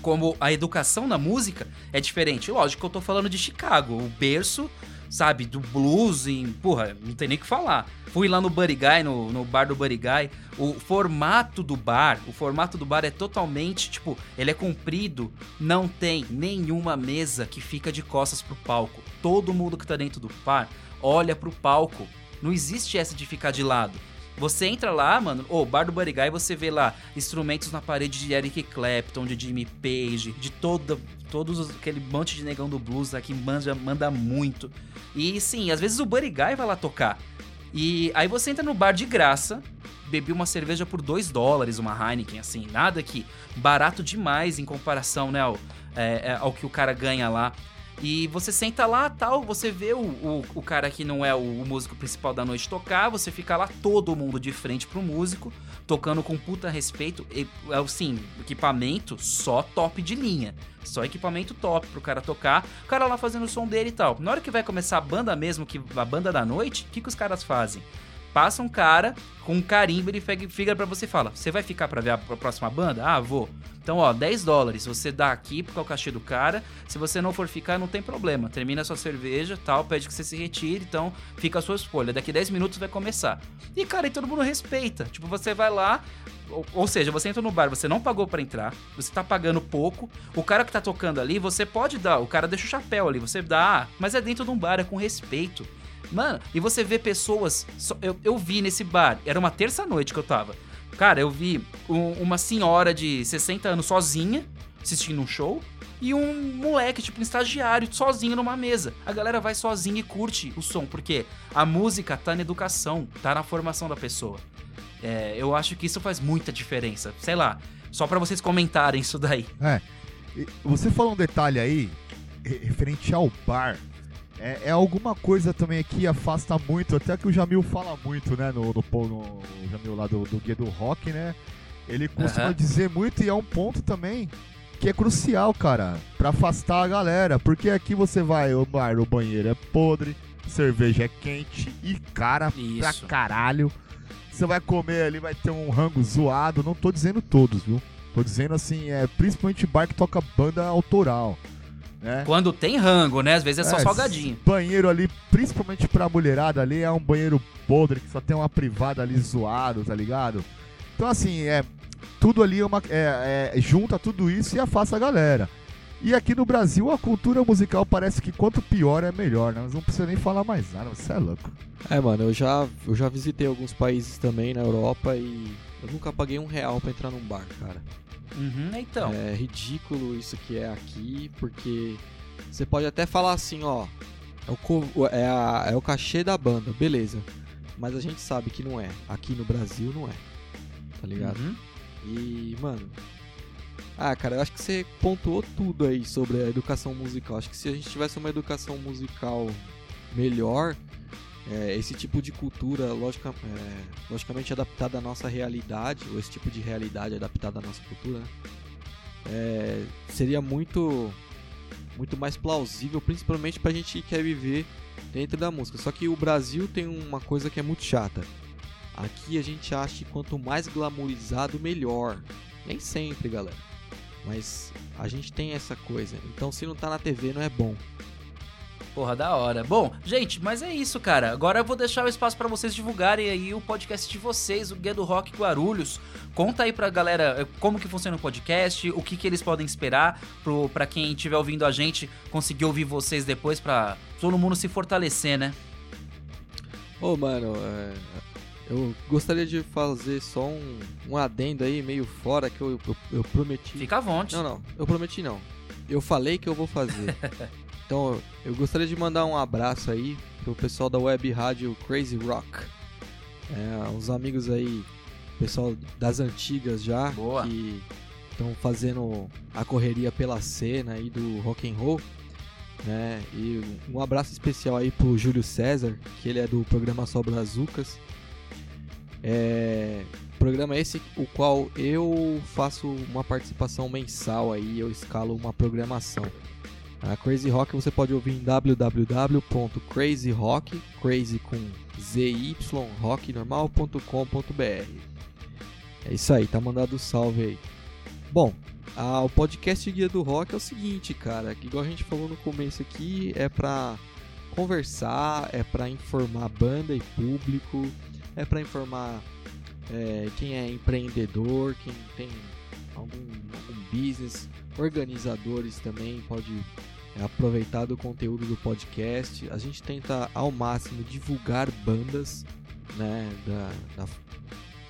como a educação na música é diferente. Lógico que eu tô falando de Chicago, o berço, sabe, do blues, em, porra, não tem nem o que falar. Fui lá no Buddy Guy, no, no bar do Buddy Guy, o formato do bar, o formato do bar é totalmente, tipo, ele é comprido, não tem nenhuma mesa que fica de costas pro palco. Todo mundo que tá dentro do bar olha pro palco. Não existe essa de ficar de lado. Você entra lá, mano, o bar do Guy, você vê lá instrumentos na parede de Eric Clapton, de Jimmy Page, de toda, todos os- aquele monte de negão do blues que manda, muito. E sim, às vezes o Guy vai lá tocar. E aí você entra no bar de graça, bebi uma cerveja por 2 dólares, uma Heineken, assim, nada que barato demais em comparação, né, ao, é, é, ao que o cara ganha lá. E você senta lá, tal, você vê o, o, o cara que não é o, o músico principal da noite tocar, você fica lá todo mundo de frente pro músico, tocando com puta respeito. E, assim, equipamento só top de linha. Só equipamento top pro cara tocar. O cara lá fazendo o som dele e tal. Na hora que vai começar a banda mesmo, que a banda da noite, o que, que os caras fazem? Passa um cara com um carimbo, ele fica pra você e fala: Você vai ficar pra ver a próxima banda? Ah, vou. Então, ó, 10 dólares. Você dá aqui porque é o cachê do cara. Se você não for ficar, não tem problema. Termina a sua cerveja tal, pede que você se retire. Então, fica a sua escolha. Daqui 10 minutos vai começar. E, cara, e todo mundo respeita. Tipo, você vai lá. Ou, ou seja, você entra no bar, você não pagou pra entrar, você tá pagando pouco. O cara que tá tocando ali, você pode dar. O cara deixa o chapéu ali, você dá. Mas é dentro de um bar, é com respeito. Mano, e você vê pessoas. só- eu, eu vi nesse bar, era uma terça-noite que eu tava. Cara, eu vi um- uma senhora de 60 anos sozinha assistindo um show e um moleque, tipo, um estagiário, sozinho numa mesa. A galera vai sozinha e curte o som, porque a música tá na educação, tá na formação da pessoa. É, eu acho que isso faz muita diferença. Sei lá, só pra vocês comentarem isso daí. É. Você falou um detalhe aí, re- referente ao bar. É, é alguma coisa também que afasta muito, até que o Jamil fala muito, né? No, no, no, Jamil lá do, do Guia do Rock, né? Ele costuma Aham. dizer muito e é um ponto também que é crucial, cara, pra afastar a galera. Porque aqui você vai, o bar, o banheiro é podre, cerveja é quente e cara pra Isso. caralho. Você vai comer ali, vai ter um rango zoado. Não tô dizendo todos, viu? Tô dizendo assim, é principalmente bar que toca banda autoral. Né? Quando tem rango, né? Às vezes é só É, salgadinho. Banheiro ali, principalmente pra mulherada ali, é um banheiro podre, que só tem uma privada ali zoado, tá ligado? Então assim, é. Tudo ali é uma, é, é, junta tudo isso e afasta a galera. E aqui no Brasil a cultura musical parece que quanto pior é melhor, né? Mas não precisa nem falar mais nada, você é louco. É, mano, eu já, eu já visitei alguns países também na Europa e eu nunca paguei um real pra entrar num bar, cara. Uhum, então. É ridículo isso que é aqui, porque você pode até falar assim, ó, é o, é, a- é o cachê da banda, beleza. Mas a gente sabe que não é. Aqui no Brasil não é. Tá ligado? Uhum. E, mano. Ah, cara, eu acho que você pontuou tudo aí sobre a educação musical. Acho que se a gente tivesse uma educação musical melhor, é, esse tipo de cultura, logica, é, logicamente adaptada à nossa realidade, ou esse tipo de realidade adaptada à nossa cultura, né? É, seria muito, muito mais plausível, principalmente pra gente que quer viver dentro da música. Só que o Brasil tem uma coisa que é muito chata. Aqui a gente acha que quanto mais glamourizado, melhor. Nem sempre, galera. Mas a gente tem essa coisa. Então se não tá na TV, não é bom. Porra, da hora. Bom, gente, mas é isso, cara. Agora eu vou deixar o espaço pra vocês divulgarem aí o podcast de vocês, o Guia do Rock Guarulhos. Conta aí pra galera eh, como que funciona o podcast, o que que eles podem esperar pro, pra quem estiver ouvindo a gente conseguir ouvir vocês depois pra todo mundo se fortalecer, né? Ô, mano, é, eu gostaria de fazer só um, um adendo aí, meio fora, que eu, eu, eu prometi. Fica à vontade. Não, não, eu prometi não. Eu falei que eu vou fazer. *laughs* então, eu gostaria de mandar um abraço aí pro pessoal da web rádio Crazy Rock. É, uns amigos aí, pessoal das antigas já, Boa. que estão fazendo a correria pela cena aí do rock and roll. Né? E um abraço especial aí pro Júlio César, que ele é do programa Só Brazucas. É, programa esse o qual eu faço uma participação mensal aí, eu escalo uma programação. A Crazy Rock você pode ouvir em www.crazyrock, crazy com zy. É isso aí, tá mandado o salve aí. Bom, ah, o podcast Guia do Rock é o seguinte, cara, que igual a gente falou no começo aqui, é pra conversar, é pra informar banda e público, é pra informar é, quem é empreendedor, quem tem algum, algum business, organizadores também pode é, aproveitar do conteúdo do podcast. A gente tenta ao máximo divulgar bandas, né, da, da,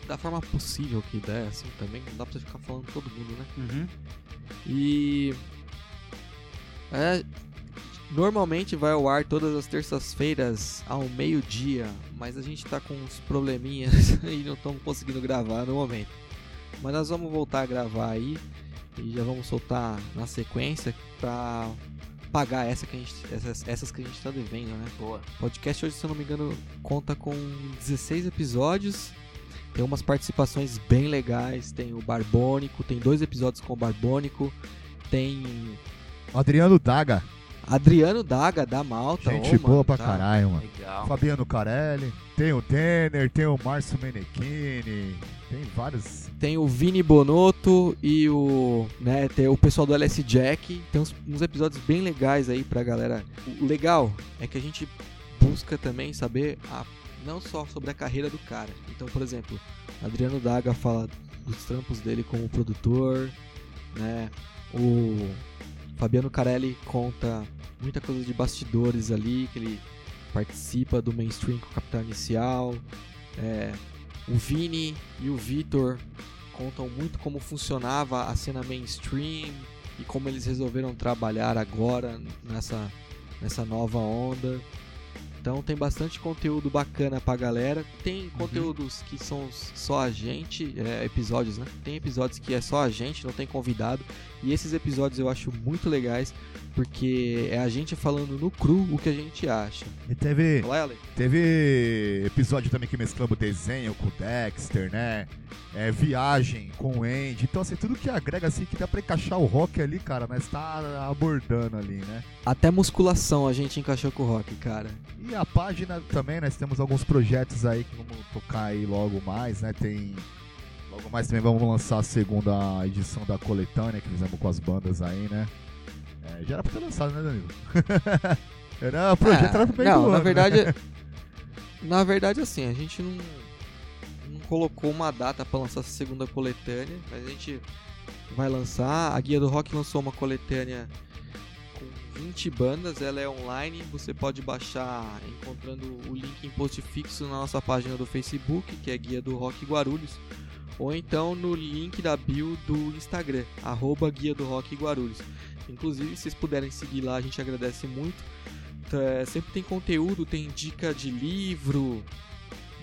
da forma possível que der, assim também. Não dá pra ficar falando todo mundo, né? Uhum. E é, normalmente vai ao ar todas as terças-feiras ao meio-dia, mas a gente tá com uns probleminhas *laughs* e não estamos conseguindo gravar no momento. Mas nós vamos voltar a gravar aí e já vamos soltar na sequência pra pagar essa que a gente, essas, essas que a gente tá devendo, né? Boa. O podcast hoje, se eu não me engano, conta com 16 episódios. Tem umas participações bem legais. Tem o Barbônico, tem dois episódios com o Barbônico. Tem Adriano Daga, Adriano Daga da Malta. gente ô, boa mano, pra tá? caralho, mano. Legal. Fabiano Carelli, tem o Denner, tem o Márcio Menechini, tem vários. Tem o Vini Bonotto e o, né, tem o pessoal do LS Jack. Tem uns, uns episódios bem legais aí pra galera. O legal é que a gente busca também saber a- não só sobre a carreira do cara. Então, por exemplo, Adriano Daga fala dos trampos dele como produtor, né? O Fabiano Carelli conta muita coisa de bastidores ali, que ele participa do mainstream com o Capital Inicial. É, o Vini e o Vitor contam muito como funcionava a cena mainstream e como eles resolveram trabalhar agora nessa, nessa nova onda. Então tem bastante conteúdo bacana pra galera. Tem conteúdos que são só a gente, é, episódios, né? Tem episódios que é só a gente, não tem convidado. E esses episódios eu acho muito legais, porque é a gente falando no cru o que a gente acha. E teve, Ale. teve episódio também que mesclamos desenho com o Dexter, né? É, viagem com o Andy. Então, assim, tudo que agrega, assim, que dá pra encaixar o rock ali, cara, mas tá abordando ali, né? Até musculação a gente encaixou com o rock, cara. E a página também, nós temos alguns projetos aí que vamos tocar aí logo mais, né? Tem. Logo mais também vamos lançar a segunda edição da coletânea que fizemos com as bandas aí, né? É, já era pra ter lançado, né, Danilo? *laughs* era, projeto Ah, era pro meio não, do na ano, verdade, né? *laughs* na verdade assim, a gente não, não colocou uma data pra lançar essa segunda coletânea, mas a gente vai lançar. A Guia do Rock lançou uma coletânea com 20 bandas, ela é online, você pode baixar encontrando o link em post fixo na nossa página do Facebook, que é Guia do Rock Guarulhos, ou então no link da bio do Instagram, arroba Guia do Rock Guarulhos. Inclusive, se vocês puderem seguir lá, a gente agradece muito. É, sempre tem conteúdo, tem dica de livro,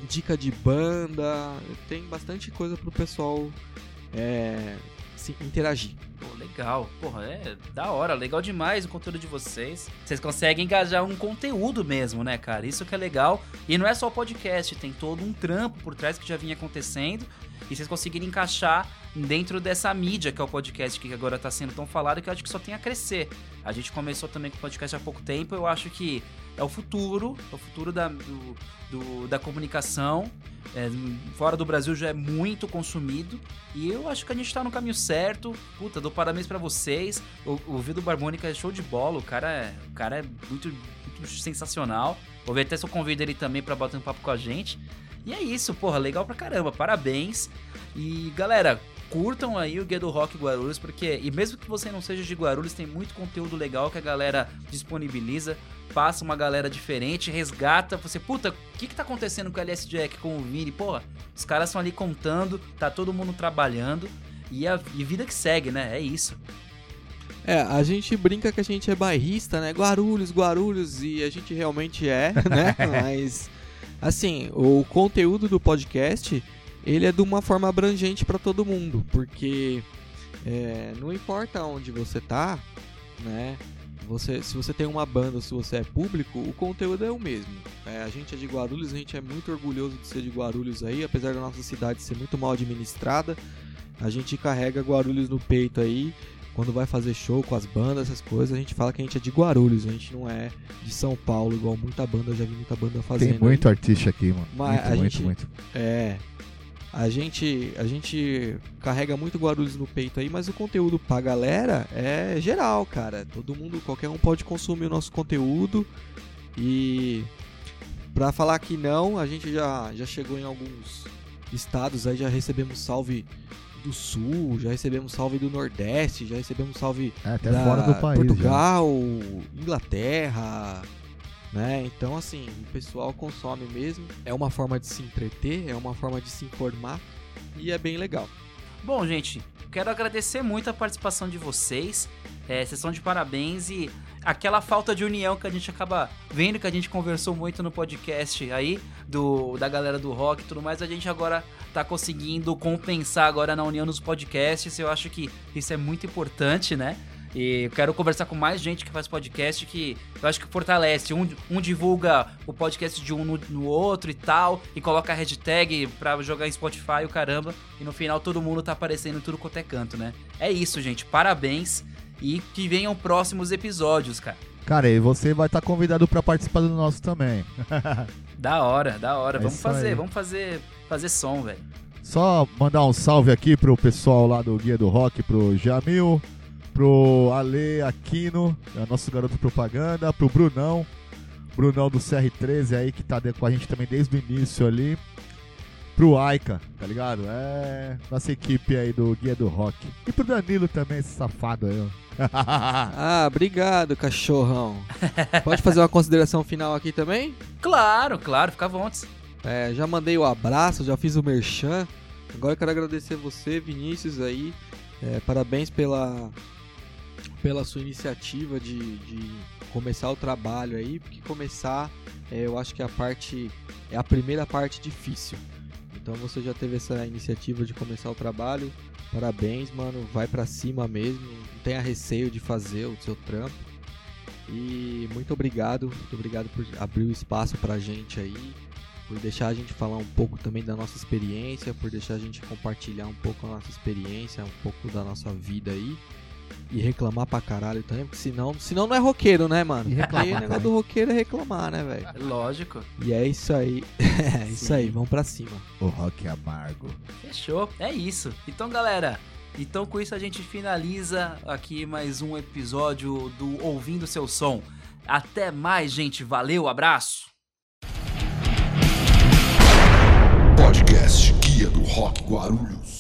dica de banda, tem bastante coisa pro pessoal é, se interagir. Pô, legal. Porra, é da hora, legal demais o conteúdo de vocês. Vocês conseguem engajar um conteúdo mesmo, né, cara? Isso que é legal. E não é só o podcast, tem todo um trampo por trás que já vinha acontecendo. E vocês conseguirem encaixar dentro dessa mídia que é o podcast que agora está sendo tão falado que eu acho que só tem a crescer. A gente começou também com o podcast há pouco tempo, eu acho que é o futuro, é o futuro da, do, do, da comunicação. É, fora do Brasil já é muito consumido e eu acho que a gente tá no caminho certo. Puta, dou parabéns para vocês. O, o Vido Barbônica é show de bola, o cara é, o cara é muito, muito sensacional. Vou ver até se eu convido ele também para bater um papo com a gente. E é isso, porra, legal pra caramba, parabéns. E galera, curtam aí o Guia do Rock Guarulhos, porque, e mesmo que você não seja de Guarulhos, tem muito conteúdo legal que a galera disponibiliza, passa uma galera diferente, resgata, você, puta, o que que tá acontecendo com o LS Jack, com o Vini? Porra, os caras estão ali contando, tá todo mundo trabalhando, e a e vida que segue, né? É isso. É, a gente brinca que a gente é bairrista, né? Guarulhos, Guarulhos, e a gente realmente é, né? *laughs* Mas, assim, o conteúdo do podcast ele é de uma forma abrangente para todo mundo, porque é, não importa onde você tá, né? Você, se você tem uma banda ou se você é público, o conteúdo é o mesmo. É, a gente é de Guarulhos, a gente é muito orgulhoso de ser de Guarulhos aí, apesar da nossa cidade ser muito mal administrada, a gente carrega Guarulhos no peito aí. Quando vai fazer show com as bandas, essas coisas, a gente fala que a gente é de Guarulhos, a gente não é de São Paulo, igual muita banda, já vi muita banda fazendo. Tem muito aí. artista aqui, mano. Mas muito, gente- muito. É. A gente, a gente carrega muito Guarulhos no peito aí, mas o conteúdo pra galera é geral, cara. Todo mundo, qualquer um pode consumir o nosso conteúdo. E pra falar que não, a gente já, já chegou em alguns estados aí, já recebemos salve do sul, já recebemos salve do nordeste, já recebemos salve É, até da fora do país. já. Portugal, Inglaterra, né? Então assim, o pessoal consome mesmo. É uma forma de se entreter, é uma forma de se informar e é bem legal. Bom, gente, quero agradecer muito a participação de vocês. É, vocês estão de parabéns e aquela falta de união que a gente acaba vendo, que a gente conversou muito no podcast aí, do, da galera do rock e tudo mais, a gente agora tá conseguindo compensar agora na união nos podcasts. Eu acho que isso é muito importante, né? E eu quero conversar com mais gente que faz podcast que eu acho que fortalece. Um, um divulga o podcast de um no, no outro e tal, e coloca a hashtag pra jogar em Spotify o caramba. E no final todo mundo tá aparecendo tudo quanto é canto, né? É isso, gente. Parabéns. E que venham próximos episódios, cara. Cara, e você vai estar convidado pra participar do nosso também. *laughs* Da hora, da hora. É vamos fazer, aí. vamos fazer, fazer som, velho. Só mandar um salve aqui pro pessoal lá do Guia do Rock, pro Jamil, pro Ale Aquino, é nosso garoto propaganda, pro Brunão, Brunão do CR13 aí que tá com a gente também desde o início ali. Pro Aika, tá ligado? É nossa equipe aí do Guia do Rock. E pro Danilo também, esse safado aí, ó. *laughs* Ah, obrigado, cachorrão. Pode fazer uma consideração final aqui também? Claro, claro, fica à vontade. É, já mandei o abraço, já fiz o merchan. Agora eu quero agradecer você, Vinícius, aí. É, parabéns pela, pela sua iniciativa de, de começar o trabalho aí, porque começar é, eu acho que a parte é a primeira parte difícil. Então você já teve essa iniciativa de começar o trabalho. Parabéns, mano. Vai pra cima mesmo. Não tenha receio de fazer o seu trampo. E muito obrigado, muito obrigado por abrir o espaço pra gente aí por deixar a gente falar um pouco também da nossa experiência, por deixar a gente compartilhar um pouco a nossa experiência, um pouco da nossa vida aí. E reclamar pra caralho também, porque senão, senão não é roqueiro, né, mano? E reclamar Porque o negócio do roqueiro é reclamar, né, velho? Lógico. E é isso aí. *laughs* é isso Sim. aí, vamos pra cima. o Rock Amargo. Fechou. É isso. Então, galera, então com isso a gente finaliza aqui mais um episódio do Ouvindo Seu Som. Até mais, gente. Valeu, abraço. Podcast Guia do Rock Guarulhos.